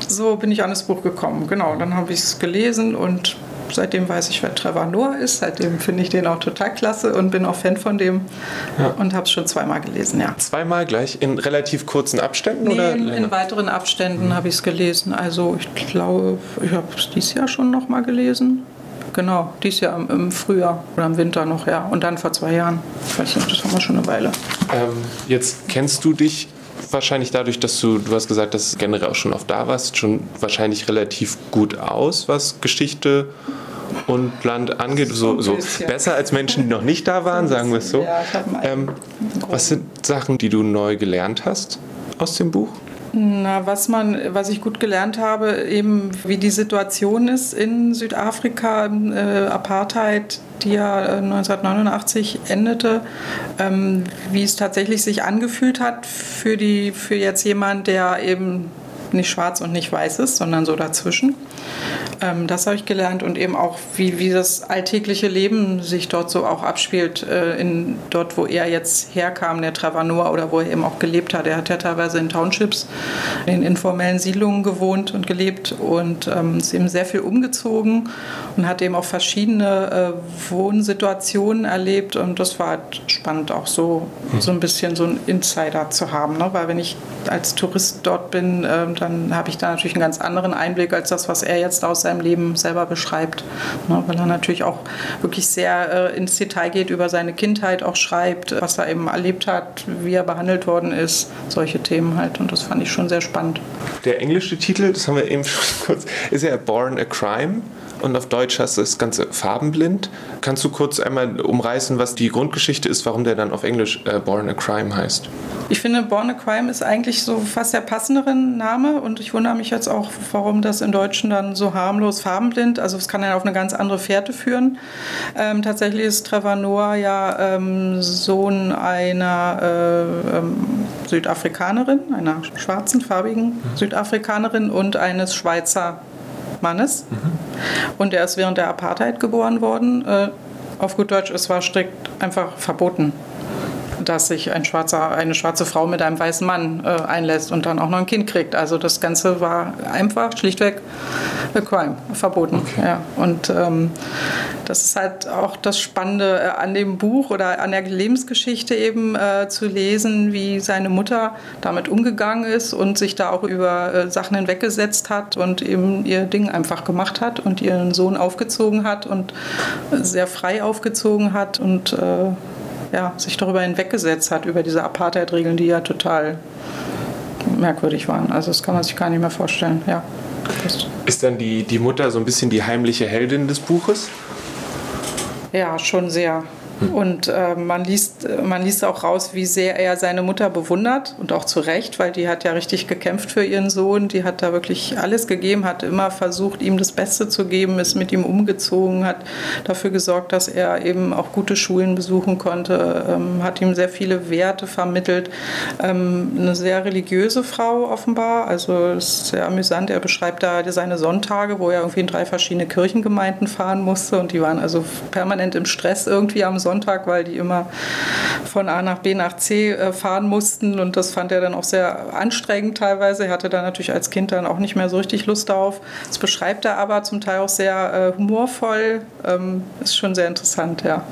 So bin ich an das Buch gekommen. Genau, dann habe ich es gelesen und seitdem weiß ich, wer Trevor Noah ist. Seitdem finde ich den auch total klasse und bin auch Fan von dem ja. und habe es schon zweimal gelesen, ja. Zweimal gleich in relativ kurzen Abständen? Nee, oder in, in weiteren Abständen mhm. habe ich es gelesen. Also ich glaube, ich habe es dieses Jahr schon noch mal gelesen. Genau, dieses Jahr im, im, Frühjahr oder im Winter noch, ja. Und dann vor zwei Jahren. Ich weiß nicht, das haben wir schon eine Weile. Ähm, jetzt kennst du dich wahrscheinlich dadurch, dass du, du hast gesagt, dass du generell auch schon oft da warst, schon wahrscheinlich relativ gut aus, was Geschichte und Land angeht. So, so besser als Menschen, die noch nicht da waren, sagen wir es so. Ähm, was sind Sachen, die du neu gelernt hast aus dem Buch? Na, was man, was ich gut gelernt habe, eben wie die Situation ist in Südafrika, äh, Apartheid, die ja 1989 äh, endete, ähm, wie es tatsächlich sich angefühlt hat für die, für jetzt jemand, der eben nicht schwarz und nicht weiß ist, sondern so dazwischen. Ähm, das habe ich gelernt und eben auch, wie, wie das alltägliche Leben sich dort so auch abspielt, äh, in, dort, wo er jetzt herkam, der Travanoa oder wo er eben auch gelebt hat. Er hat ja teilweise in Townships, in informellen Siedlungen gewohnt und gelebt und ähm, ist eben sehr viel umgezogen und hat eben auch verschiedene äh, Wohnsituationen erlebt und das war halt spannend auch so, mhm. so ein bisschen so einen Insider zu haben, ne? weil wenn ich als Tourist dort bin, äh, dann habe ich da natürlich einen ganz anderen Einblick als das, was er jetzt aus seinem Leben selber beschreibt. Ne, weil er natürlich auch wirklich sehr äh, ins Detail geht, über seine Kindheit auch schreibt, was er eben erlebt hat, wie er behandelt worden ist, solche Themen halt. Und das fand ich schon sehr spannend. Der englische Titel, das haben wir eben schon kurz, ist ja Born a Crime und auf Deutsch heißt das Ganze farbenblind. Kannst du kurz einmal umreißen, was die Grundgeschichte ist, warum der dann auf Englisch äh, Born a Crime heißt? Ich finde, Born a Crime ist eigentlich so fast der passendere Name und ich wundere mich jetzt auch, warum das im Deutschen dann so harmlos farbenblind, also es kann ja auf eine ganz andere Fährte führen. Ähm, tatsächlich ist Trevor Noah ja ähm, Sohn einer äh, ähm, Südafrikanerin, einer schwarzen, farbigen mhm. Südafrikanerin und eines Schweizer Mannes. Mhm. Und er ist während der Apartheid geboren worden. Äh, auf gut Deutsch, es war strikt einfach verboten dass sich ein schwarzer, eine schwarze Frau mit einem weißen Mann äh, einlässt und dann auch noch ein Kind kriegt. Also das Ganze war einfach schlichtweg a crime, verboten. Okay. Ja. Und ähm, das ist halt auch das Spannende äh, an dem Buch oder an der Lebensgeschichte eben äh, zu lesen, wie seine Mutter damit umgegangen ist und sich da auch über äh, Sachen hinweggesetzt hat und eben ihr Ding einfach gemacht hat und ihren Sohn aufgezogen hat und sehr frei aufgezogen hat und äh, ja, sich darüber hinweggesetzt hat, über diese Apartheid-Regeln, die ja total merkwürdig waren. Also das kann man sich gar nicht mehr vorstellen. Ja. Ist dann die, die Mutter so ein bisschen die heimliche Heldin des Buches? Ja, schon sehr. Hm. Und äh, man, liest, man liest auch raus, wie sehr er seine Mutter bewundert und auch zu Recht, weil die hat ja richtig gekämpft für ihren Sohn. Die hat da wirklich alles gegeben, hat immer versucht, ihm das Beste zu geben, ist mit ihm umgezogen, hat dafür gesorgt, dass er eben auch gute Schulen besuchen konnte, ähm, hat ihm sehr viele Werte vermittelt. Ähm, eine sehr religiöse Frau offenbar, also es ist sehr amüsant. Er beschreibt da seine Sonntage, wo er irgendwie in drei verschiedene Kirchengemeinden fahren musste und die waren also permanent im Stress irgendwie am Sonntag Sonntag, weil die immer von A nach B nach C äh, fahren mussten und das fand er dann auch sehr anstrengend teilweise. Er hatte da natürlich als Kind dann auch nicht mehr so richtig Lust darauf. Das beschreibt er aber zum Teil auch sehr äh, humorvoll. Ähm, ist schon sehr interessant, ja.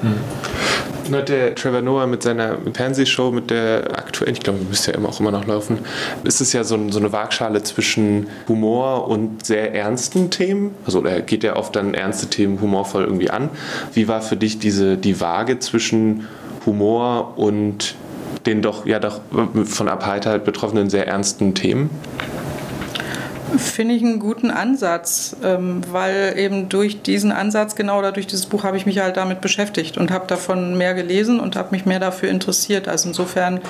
Hat der Trevor Noah mit seiner Fernsehshow, mit der aktuell, ich glaube, müsste ja immer auch immer noch laufen, ist es ja so, so, eine Waagschale zwischen Humor und sehr ernsten Themen. Also er geht ja oft dann ernste Themen humorvoll irgendwie an. Wie war für dich diese die Waage zwischen Humor und den doch ja doch von Apartheid betroffenen sehr ernsten Themen? Finde ich einen guten Ansatz, ähm, weil eben durch diesen Ansatz, genau oder durch dieses Buch, habe ich mich halt damit beschäftigt und habe davon mehr gelesen und habe mich mehr dafür interessiert. Also insofern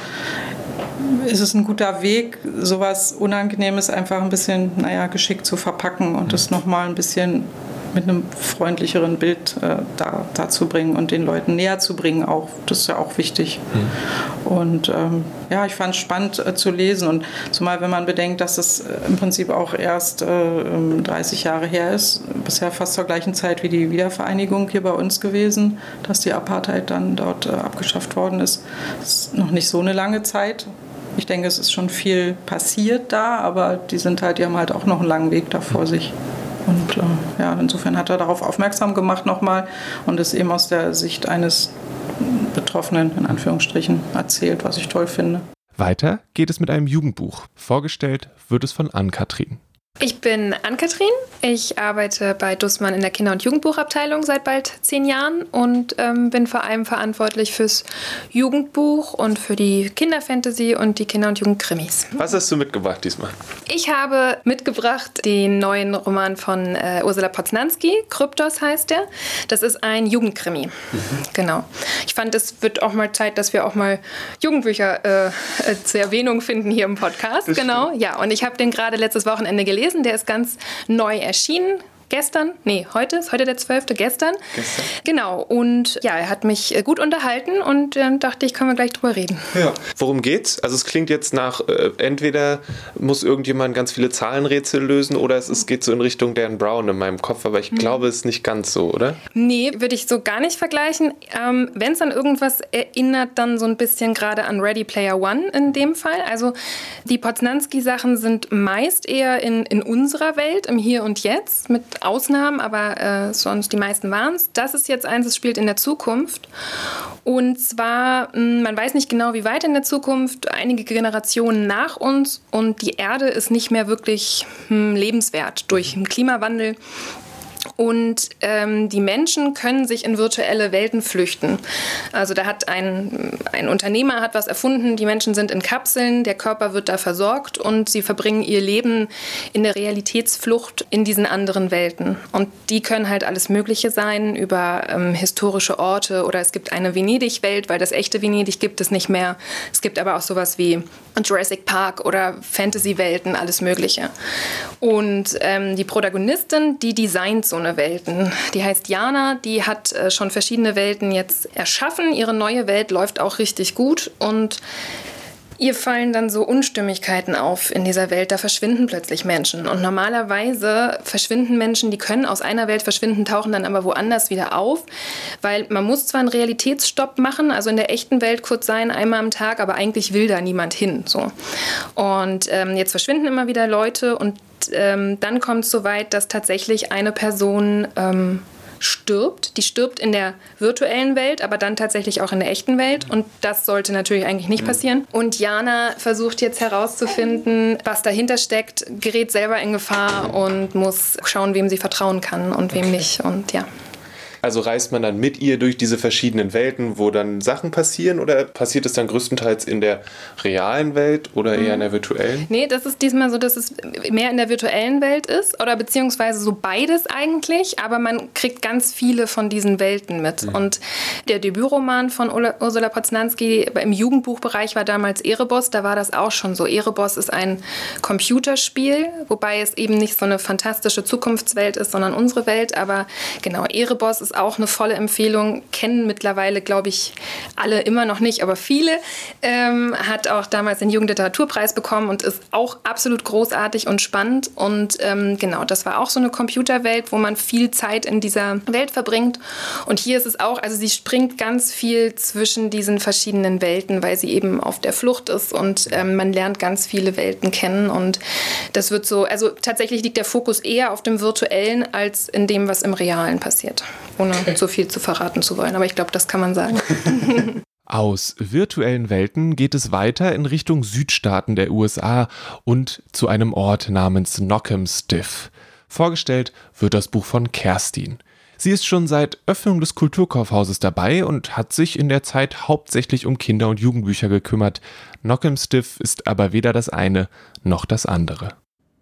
ist es ein guter Weg, sowas Unangenehmes einfach ein bisschen, naja, geschickt zu verpacken und es nochmal ein bisschen mit einem freundlicheren Bild äh, da, dazu bringen und den Leuten näher zu bringen auch. Das ist ja auch wichtig. Mhm. Und ähm, ja, ich fand es spannend äh, zu lesen und zumal wenn man bedenkt, dass es äh, im Prinzip auch erst äh, 30 Jahre her ist, bisher fast zur gleichen Zeit wie die Wiedervereinigung hier bei uns gewesen, dass die Apartheid dann dort äh, abgeschafft worden ist. Das ist noch nicht so eine lange Zeit. Ich denke, es ist schon viel passiert da, aber die sind halt, die haben halt auch noch einen langen Weg da vor mhm. sich. Und äh, ja, insofern hat er darauf aufmerksam gemacht nochmal und es eben aus der Sicht eines Betroffenen in Anführungsstrichen erzählt, was ich toll finde. Weiter geht es mit einem Jugendbuch. Vorgestellt wird es von Ann-Kathrin. Ich bin Ann-Kathrin. Ich arbeite bei Dussmann in der Kinder- und Jugendbuchabteilung seit bald zehn Jahren und ähm, bin vor allem verantwortlich fürs Jugendbuch und für die Kinderfantasy und die Kinder- und Jugendkrimis. Was hast du mitgebracht diesmal? Ich habe mitgebracht den neuen Roman von äh, Ursula Poznanski. Kryptos heißt der. Das ist ein Jugendkrimi. Mhm. Genau. Ich fand, es wird auch mal Zeit, dass wir auch mal Jugendbücher äh, äh, zur Erwähnung finden hier im Podcast. Das genau. Stimmt. Ja, und ich habe den gerade letztes Wochenende gelesen gelesen. Der ist ganz neu erschienen gestern, nee, heute ist heute der 12. gestern. Gestern. Genau, und ja, er hat mich äh, gut unterhalten und dann dachte ich, können wir gleich drüber reden. Ja. Worum geht's? Also es klingt jetzt nach, äh, entweder muss irgendjemand ganz viele Zahlenrätsel lösen oder es ist, geht so in Richtung Dan Brown in meinem Kopf, aber ich mhm. glaube, es ist nicht ganz so, oder? Nee, würde ich so gar nicht vergleichen. Ähm, Wenn es an irgendwas erinnert, dann so ein bisschen gerade an Ready Player One in dem Fall. Also die Poznanski-Sachen sind meist eher in, in unserer Welt, im Hier und Jetzt, mit Ausnahmen, aber äh, sonst die meisten waren es. Das ist jetzt eins, das spielt in der Zukunft. Und zwar, hm, man weiß nicht genau, wie weit in der Zukunft, einige Generationen nach uns und die Erde ist nicht mehr wirklich hm, lebenswert durch den Klimawandel. Und ähm, die Menschen können sich in virtuelle Welten flüchten. Also da hat ein, ein Unternehmer hat was erfunden, die Menschen sind in Kapseln, der Körper wird da versorgt und sie verbringen ihr Leben in der Realitätsflucht in diesen anderen Welten. Und die können halt alles Mögliche sein, über ähm, historische Orte oder es gibt eine Venedig-Welt, weil das echte Venedig gibt es nicht mehr. Es gibt aber auch sowas wie Jurassic Park oder Fantasy-Welten, alles Mögliche. Und ähm, die Protagonistin, die designt so eine Welten. Die heißt Jana, die hat äh, schon verschiedene Welten jetzt erschaffen. Ihre neue Welt läuft auch richtig gut und Ihr fallen dann so Unstimmigkeiten auf in dieser Welt, da verschwinden plötzlich Menschen. Und normalerweise verschwinden Menschen, die können aus einer Welt verschwinden, tauchen dann aber woanders wieder auf, weil man muss zwar einen Realitätsstopp machen, also in der echten Welt kurz sein, einmal am Tag, aber eigentlich will da niemand hin. So. Und ähm, jetzt verschwinden immer wieder Leute und ähm, dann kommt es so weit, dass tatsächlich eine Person ähm, stirbt. Die stirbt in der virtuellen Welt, aber dann tatsächlich auch in der echten Welt. Und das sollte natürlich eigentlich nicht mhm. passieren. Und Jana versucht jetzt herauszufinden, was dahinter steckt, gerät selber in Gefahr und muss schauen, wem sie vertrauen kann und wem nicht. Und ja. Also reist man dann mit ihr durch diese verschiedenen Welten, wo dann Sachen passieren oder passiert es dann größtenteils in der realen Welt oder eher in der virtuellen? Nee, das ist diesmal so, dass es mehr in der virtuellen Welt ist oder beziehungsweise so beides eigentlich, aber man kriegt ganz viele von diesen Welten mit. Mhm. Und der Debütroman von Ursula Poznanski im Jugendbuchbereich war damals Erebos, da war das auch schon so. Erebos ist ein Computerspiel, wobei es eben nicht so eine fantastische Zukunftswelt ist, sondern unsere Welt, aber genau, Erebos ist auch eine volle Empfehlung. Kennen mittlerweile, glaube ich, alle immer noch nicht, aber viele. Ähm, hat auch damals den Jugendliteraturpreis bekommen und ist auch absolut großartig und spannend. Und ähm, genau, das war auch so eine Computerwelt, wo man viel Zeit in dieser Welt verbringt. Und hier ist es auch, also sie springt ganz viel zwischen diesen verschiedenen Welten, weil sie eben auf der Flucht ist und ähm, man lernt ganz viele Welten kennen. Und das wird so, also tatsächlich liegt der Fokus eher auf dem Virtuellen als in dem, was im Realen passiert ohne zu viel zu verraten zu wollen. Aber ich glaube, das kann man sagen. Aus virtuellen Welten geht es weiter in Richtung Südstaaten der USA und zu einem Ort namens Knockham Stiff. Vorgestellt wird das Buch von Kerstin. Sie ist schon seit Öffnung des Kulturkaufhauses dabei und hat sich in der Zeit hauptsächlich um Kinder- und Jugendbücher gekümmert. Knockham Stiff ist aber weder das eine noch das andere.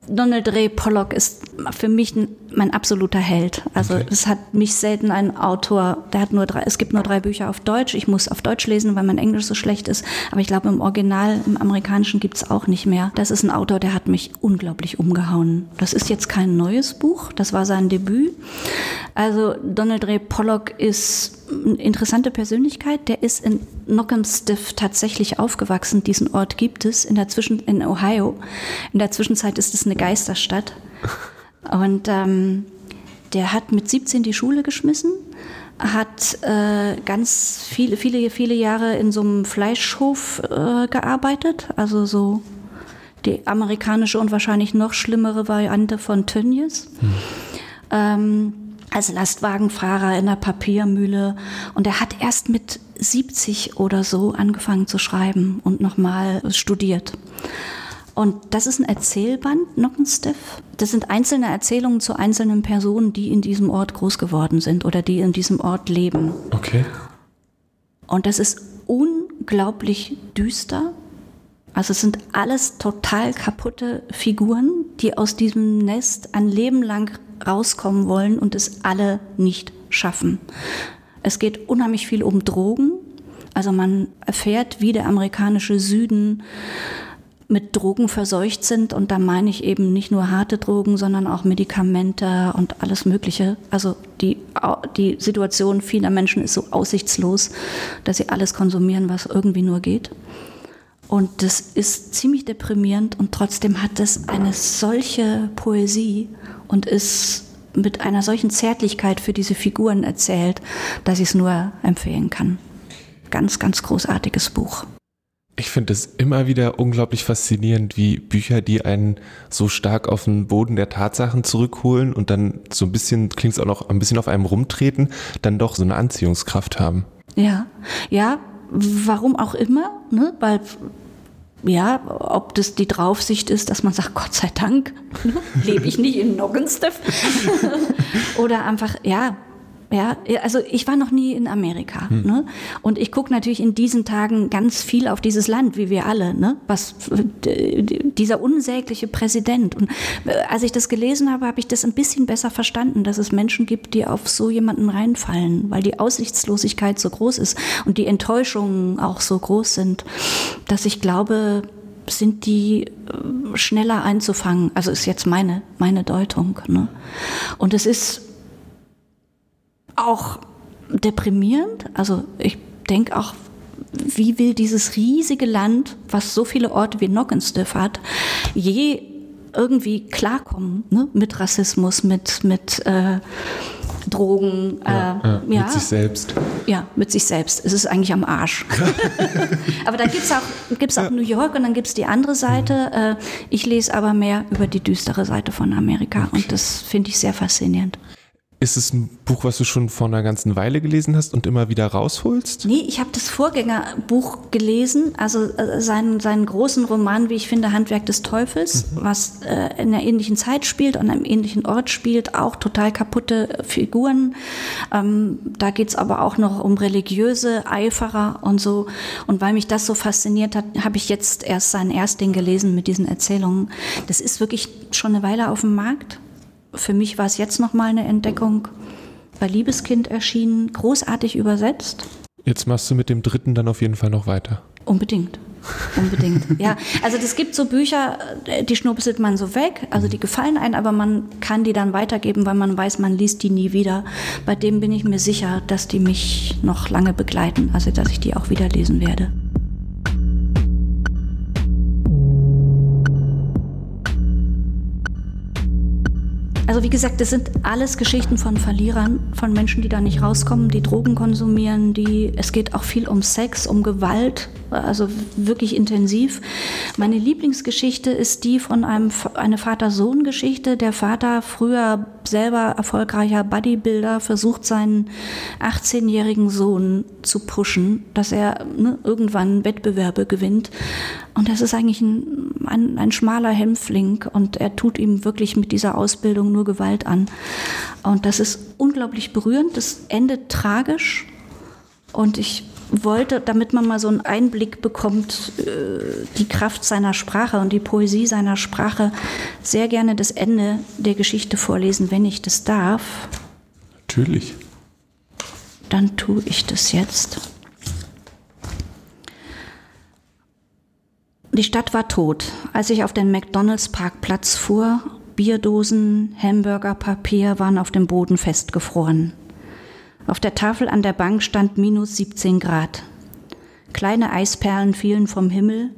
Donald Ray Pollock ist für mich mein absoluter Held. Also okay. es hat mich selten ein Autor, der hat nur drei, es gibt nur drei Bücher auf Deutsch. Ich muss auf Deutsch lesen, weil mein Englisch so schlecht ist. Aber ich glaube, im Original, im Amerikanischen gibt es auch nicht mehr. Das ist ein Autor, der hat mich unglaublich umgehauen. Das ist jetzt kein neues Buch, das war sein Debüt. Also Donald Ray Pollock ist eine interessante Persönlichkeit. Der ist in Knockemstiff tatsächlich aufgewachsen. Diesen Ort gibt es in der Zwischen in Ohio. In der Zwischenzeit ist es eine Geisterstadt. Und ähm, der hat mit 17 die Schule geschmissen, hat äh, ganz viele, viele, viele Jahre in so einem Fleischhof äh, gearbeitet, also so die amerikanische und wahrscheinlich noch schlimmere Variante von Tönnies. Hm. Ähm, als Lastwagenfahrer in der Papiermühle. Und er hat erst mit 70 oder so angefangen zu schreiben und nochmal studiert. Und das ist ein Erzählband, Nockenstiff. Das sind einzelne Erzählungen zu einzelnen Personen, die in diesem Ort groß geworden sind oder die in diesem Ort leben. Okay. Und das ist unglaublich düster. Also es sind alles total kaputte Figuren, die aus diesem Nest ein Leben lang rauskommen wollen und es alle nicht schaffen. Es geht unheimlich viel um Drogen. Also man erfährt, wie der amerikanische Süden mit Drogen verseucht sind. Und da meine ich eben nicht nur harte Drogen, sondern auch Medikamente und alles Mögliche. Also die, die Situation vieler Menschen ist so aussichtslos, dass sie alles konsumieren, was irgendwie nur geht. Und das ist ziemlich deprimierend und trotzdem hat es eine solche Poesie und ist mit einer solchen Zärtlichkeit für diese Figuren erzählt, dass ich es nur empfehlen kann. Ganz, ganz großartiges Buch. Ich finde es immer wieder unglaublich faszinierend, wie Bücher, die einen so stark auf den Boden der Tatsachen zurückholen und dann so ein bisschen, klingt es auch noch ein bisschen auf einem rumtreten, dann doch so eine Anziehungskraft haben. Ja, ja, warum auch immer, ne? weil ja, ob das die Draufsicht ist, dass man sagt, Gott sei Dank, lebe ich nicht in Noggenstiff. Oder einfach, ja, ja, also ich war noch nie in Amerika. Hm. Ne? Und ich gucke natürlich in diesen Tagen ganz viel auf dieses Land, wie wir alle. Ne? Was dieser unsägliche Präsident. Und äh, als ich das gelesen habe, habe ich das ein bisschen besser verstanden, dass es Menschen gibt, die auf so jemanden reinfallen, weil die Aussichtslosigkeit so groß ist und die Enttäuschungen auch so groß sind, dass ich glaube, sind die äh, schneller einzufangen. Also ist jetzt meine, meine Deutung. Ne? Und es ist auch deprimierend. Also ich denke auch, wie will dieses riesige Land, was so viele Orte wie Nockenstiff hat, je irgendwie klarkommen ne? mit Rassismus, mit, mit äh, Drogen. Ja, äh, ja, ja, Mit sich selbst. Ja, mit sich selbst. Es ist eigentlich am Arsch. aber da gibt es auch, gibt's auch New York und dann gibt es die andere Seite. Mhm. Äh, ich lese aber mehr über die düstere Seite von Amerika okay. und das finde ich sehr faszinierend. Ist es ein Buch, was du schon vor einer ganzen Weile gelesen hast und immer wieder rausholst? Nee, ich habe das Vorgängerbuch gelesen, also äh, seinen, seinen großen Roman, wie ich finde, Handwerk des Teufels, mhm. was äh, in einer ähnlichen Zeit spielt, an einem ähnlichen Ort spielt, auch total kaputte Figuren. Ähm, da geht es aber auch noch um religiöse Eiferer und so. Und weil mich das so fasziniert hat, habe ich jetzt erst sein Erstling gelesen mit diesen Erzählungen. Das ist wirklich schon eine Weile auf dem Markt für mich war es jetzt nochmal eine Entdeckung. Bei Liebeskind erschienen, großartig übersetzt. Jetzt machst du mit dem dritten dann auf jeden Fall noch weiter. Unbedingt. Unbedingt. ja, also es gibt so Bücher, äh, die schnupselt man so weg, also die gefallen einem, aber man kann die dann weitergeben, weil man weiß, man liest die nie wieder. Bei dem bin ich mir sicher, dass die mich noch lange begleiten, also dass ich die auch wieder lesen werde. Also wie gesagt, das sind alles Geschichten von Verlierern, von Menschen, die da nicht rauskommen, die Drogen konsumieren, die es geht auch viel um Sex, um Gewalt, also wirklich intensiv. Meine Lieblingsgeschichte ist die von einem eine Vater-Sohn-Geschichte. Der Vater, früher selber erfolgreicher Bodybuilder, versucht seinen 18-jährigen Sohn zu pushen, dass er ne, irgendwann Wettbewerbe gewinnt. Und das ist eigentlich ein, ein, ein schmaler Hämpfling und er tut ihm wirklich mit dieser Ausbildung nur Gewalt an. Und das ist unglaublich berührend. Das endet tragisch. Und ich wollte, damit man mal so einen Einblick bekommt, äh, die Kraft seiner Sprache und die Poesie seiner Sprache, sehr gerne das Ende der Geschichte vorlesen, wenn ich das darf. Natürlich. Dann tue ich das jetzt. Die Stadt war tot, als ich auf den McDonalds-Parkplatz fuhr. Bierdosen, Hamburgerpapier waren auf dem Boden festgefroren. Auf der Tafel an der Bank stand minus 17 Grad. Kleine Eisperlen fielen vom Himmel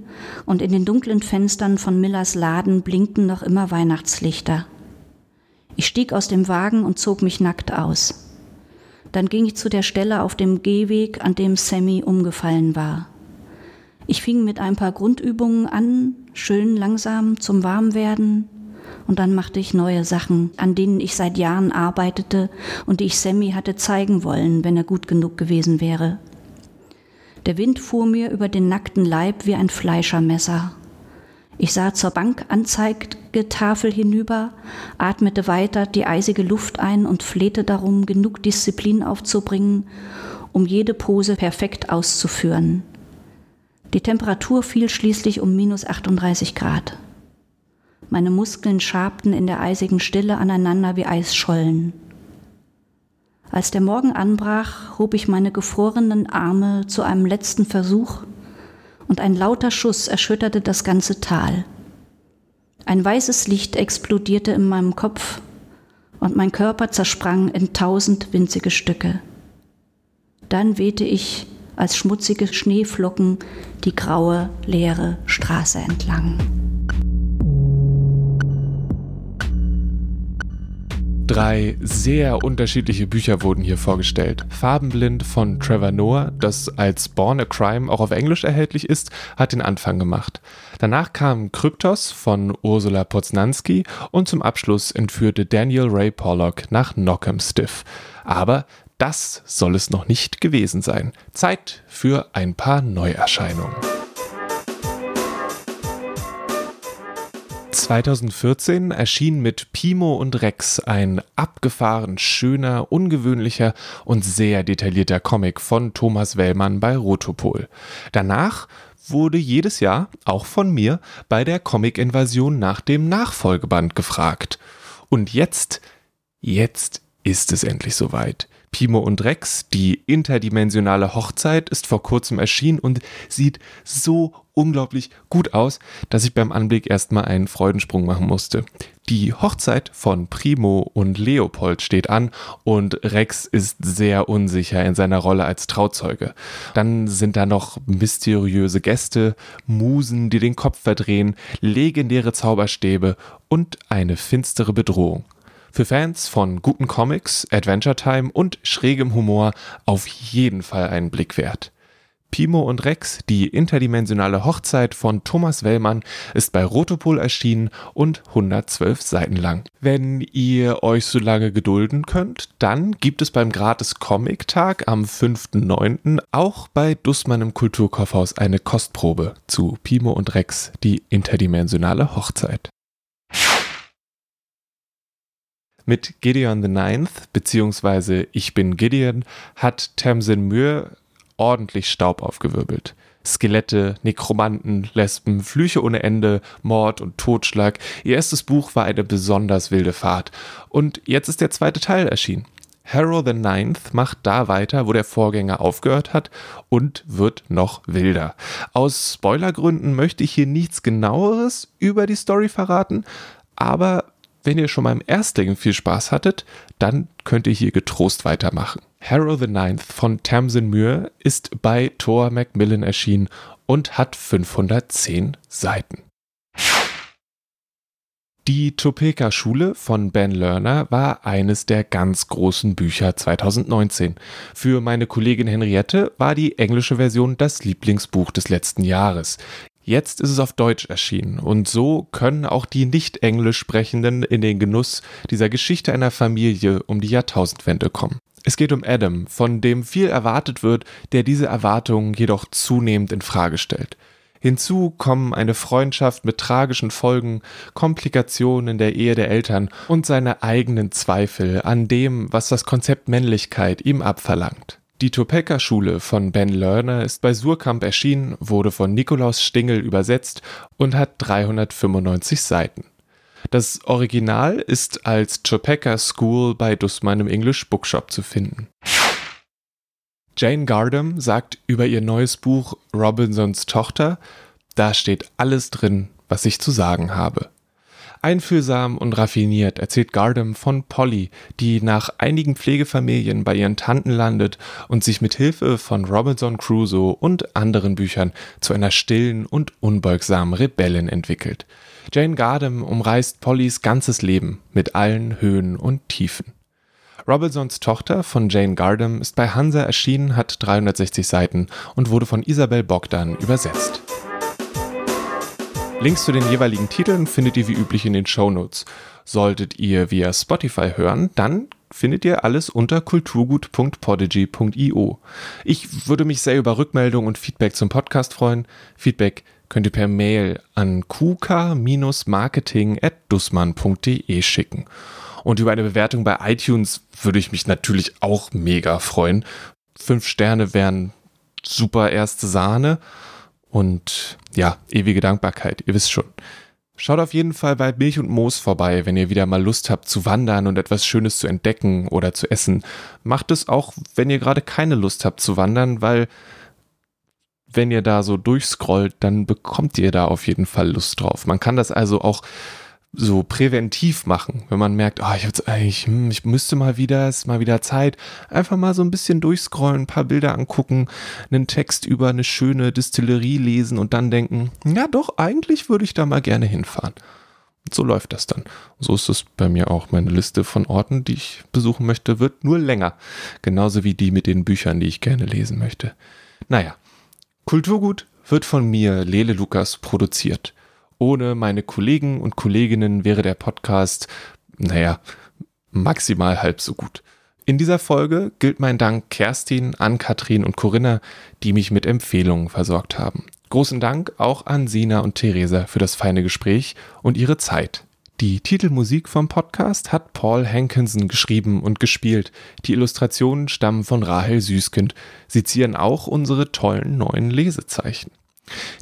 und in den dunklen Fenstern von Millers Laden blinkten noch immer Weihnachtslichter. Ich stieg aus dem Wagen und zog mich nackt aus. Dann ging ich zu der Stelle auf dem Gehweg, an dem Sammy umgefallen war. Ich fing mit ein paar Grundübungen an, schön langsam zum Warmwerden, und dann machte ich neue Sachen, an denen ich seit Jahren arbeitete und die ich Sammy hatte zeigen wollen, wenn er gut genug gewesen wäre. Der Wind fuhr mir über den nackten Leib wie ein Fleischermesser. Ich sah zur Bankanzeigetafel hinüber, atmete weiter die eisige Luft ein und flehte darum, genug Disziplin aufzubringen, um jede Pose perfekt auszuführen. Die Temperatur fiel schließlich um minus 38 Grad. Meine Muskeln schabten in der eisigen Stille aneinander wie Eisschollen. Als der Morgen anbrach, hob ich meine gefrorenen Arme zu einem letzten Versuch, und ein lauter Schuss erschütterte das ganze Tal. Ein weißes Licht explodierte in meinem Kopf, und mein Körper zersprang in tausend winzige Stücke. Dann wehte ich als schmutzige Schneeflocken die graue, leere Straße entlang. Drei sehr unterschiedliche Bücher wurden hier vorgestellt. Farbenblind von Trevor Noah, das als Born a Crime auch auf Englisch erhältlich ist, hat den Anfang gemacht. Danach kam Kryptos von Ursula Poznanski und zum Abschluss entführte Daniel Ray Pollock nach Knockham Stiff. Aber das soll es noch nicht gewesen sein. Zeit für ein paar Neuerscheinungen. 2014 erschien mit Pimo und Rex ein abgefahren schöner, ungewöhnlicher und sehr detaillierter Comic von Thomas Wellmann bei Rotopol. Danach wurde jedes Jahr, auch von mir, bei der Comic-Invasion nach dem Nachfolgeband gefragt. Und jetzt, jetzt ist es endlich soweit. Pimo und Rex, die interdimensionale Hochzeit, ist vor kurzem erschienen und sieht so unglaublich gut aus, dass ich beim Anblick erstmal einen Freudensprung machen musste. Die Hochzeit von Primo und Leopold steht an und Rex ist sehr unsicher in seiner Rolle als Trauzeuge. Dann sind da noch mysteriöse Gäste, Musen, die den Kopf verdrehen, legendäre Zauberstäbe und eine finstere Bedrohung. Für Fans von guten Comics, Adventure Time und schrägem Humor auf jeden Fall einen Blick wert. Pimo und Rex, die interdimensionale Hochzeit von Thomas Wellmann, ist bei Rotopol erschienen und 112 Seiten lang. Wenn ihr euch so lange gedulden könnt, dann gibt es beim Gratis Comic Tag am 5.9. auch bei Dussmann im Kulturkaufhaus eine Kostprobe zu Pimo und Rex, die interdimensionale Hochzeit. Mit Gideon the Ninth, beziehungsweise Ich bin Gideon, hat Tamsin Muir ordentlich Staub aufgewirbelt. Skelette, Nekromanten, Lesben, Flüche ohne Ende, Mord und Totschlag. Ihr erstes Buch war eine besonders wilde Fahrt. Und jetzt ist der zweite Teil erschienen. Harrow the Ninth macht da weiter, wo der Vorgänger aufgehört hat und wird noch wilder. Aus Spoilergründen möchte ich hier nichts genaueres über die Story verraten, aber wenn ihr schon beim Erstling viel Spaß hattet, dann könnt ihr hier getrost weitermachen. Harrow the Ninth von Tamsin Muir ist bei Thor Macmillan erschienen und hat 510 Seiten. Die Topeka Schule von Ben Lerner war eines der ganz großen Bücher 2019. Für meine Kollegin Henriette war die englische Version das Lieblingsbuch des letzten Jahres. Jetzt ist es auf Deutsch erschienen und so können auch die nicht englisch sprechenden in den Genuss dieser Geschichte einer Familie um die Jahrtausendwende kommen. Es geht um Adam, von dem viel erwartet wird, der diese Erwartungen jedoch zunehmend in Frage stellt. Hinzu kommen eine Freundschaft mit tragischen Folgen, Komplikationen in der Ehe der Eltern und seine eigenen Zweifel an dem, was das Konzept Männlichkeit ihm abverlangt. Die Topeka-Schule von Ben Lerner ist bei Surkamp erschienen, wurde von Nikolaus Stingel übersetzt und hat 395 Seiten. Das Original ist als Topeka School bei Dussmann im English Bookshop zu finden. Jane Gardam sagt über ihr neues Buch Robinsons Tochter, da steht alles drin, was ich zu sagen habe. Einfühlsam und raffiniert erzählt Gardam von Polly, die nach einigen Pflegefamilien bei ihren Tanten landet und sich mit Hilfe von Robinson Crusoe und anderen Büchern zu einer stillen und unbeugsamen Rebellin entwickelt. Jane Gardam umreißt Pollys ganzes Leben mit allen Höhen und Tiefen. Robinsons Tochter von Jane Gardam ist bei Hansa erschienen, hat 360 Seiten und wurde von Isabel Bogdan übersetzt. Links zu den jeweiligen Titeln findet ihr wie üblich in den Show Notes. Solltet ihr via Spotify hören, dann findet ihr alles unter kulturgut.podigy.io. Ich würde mich sehr über Rückmeldung und Feedback zum Podcast freuen. Feedback könnt ihr per Mail an kuka-marketing.dussmann.de schicken. Und über eine Bewertung bei iTunes würde ich mich natürlich auch mega freuen. Fünf Sterne wären super erste Sahne und ja, ewige Dankbarkeit, ihr wisst schon. Schaut auf jeden Fall bei Milch und Moos vorbei, wenn ihr wieder mal Lust habt zu wandern und etwas Schönes zu entdecken oder zu essen. Macht es auch, wenn ihr gerade keine Lust habt zu wandern, weil wenn ihr da so durchscrollt, dann bekommt ihr da auf jeden Fall Lust drauf. Man kann das also auch so präventiv machen, wenn man merkt, oh, ich, jetzt eigentlich, hm, ich müsste mal wieder, es ist mal wieder Zeit, einfach mal so ein bisschen durchscrollen, ein paar Bilder angucken, einen Text über eine schöne Distillerie lesen und dann denken, ja doch, eigentlich würde ich da mal gerne hinfahren. Und so läuft das dann. So ist es bei mir auch. Meine Liste von Orten, die ich besuchen möchte, wird nur länger. Genauso wie die mit den Büchern, die ich gerne lesen möchte. Naja, Kulturgut wird von mir, Lele Lukas, produziert. Ohne meine Kollegen und Kolleginnen wäre der Podcast, naja, maximal halb so gut. In dieser Folge gilt mein Dank Kerstin, Ann-Kathrin und Corinna, die mich mit Empfehlungen versorgt haben. Großen Dank auch an Sina und Theresa für das feine Gespräch und ihre Zeit. Die Titelmusik vom Podcast hat Paul Hankinson geschrieben und gespielt. Die Illustrationen stammen von Rahel Süßkind. Sie zieren auch unsere tollen neuen Lesezeichen.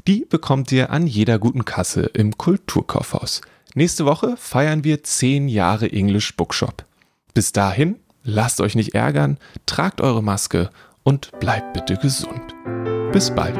Die bekommt ihr an jeder guten Kasse im Kulturkaufhaus. Nächste Woche feiern wir 10 Jahre English Bookshop. Bis dahin, lasst euch nicht ärgern, tragt eure Maske und bleibt bitte gesund. Bis bald.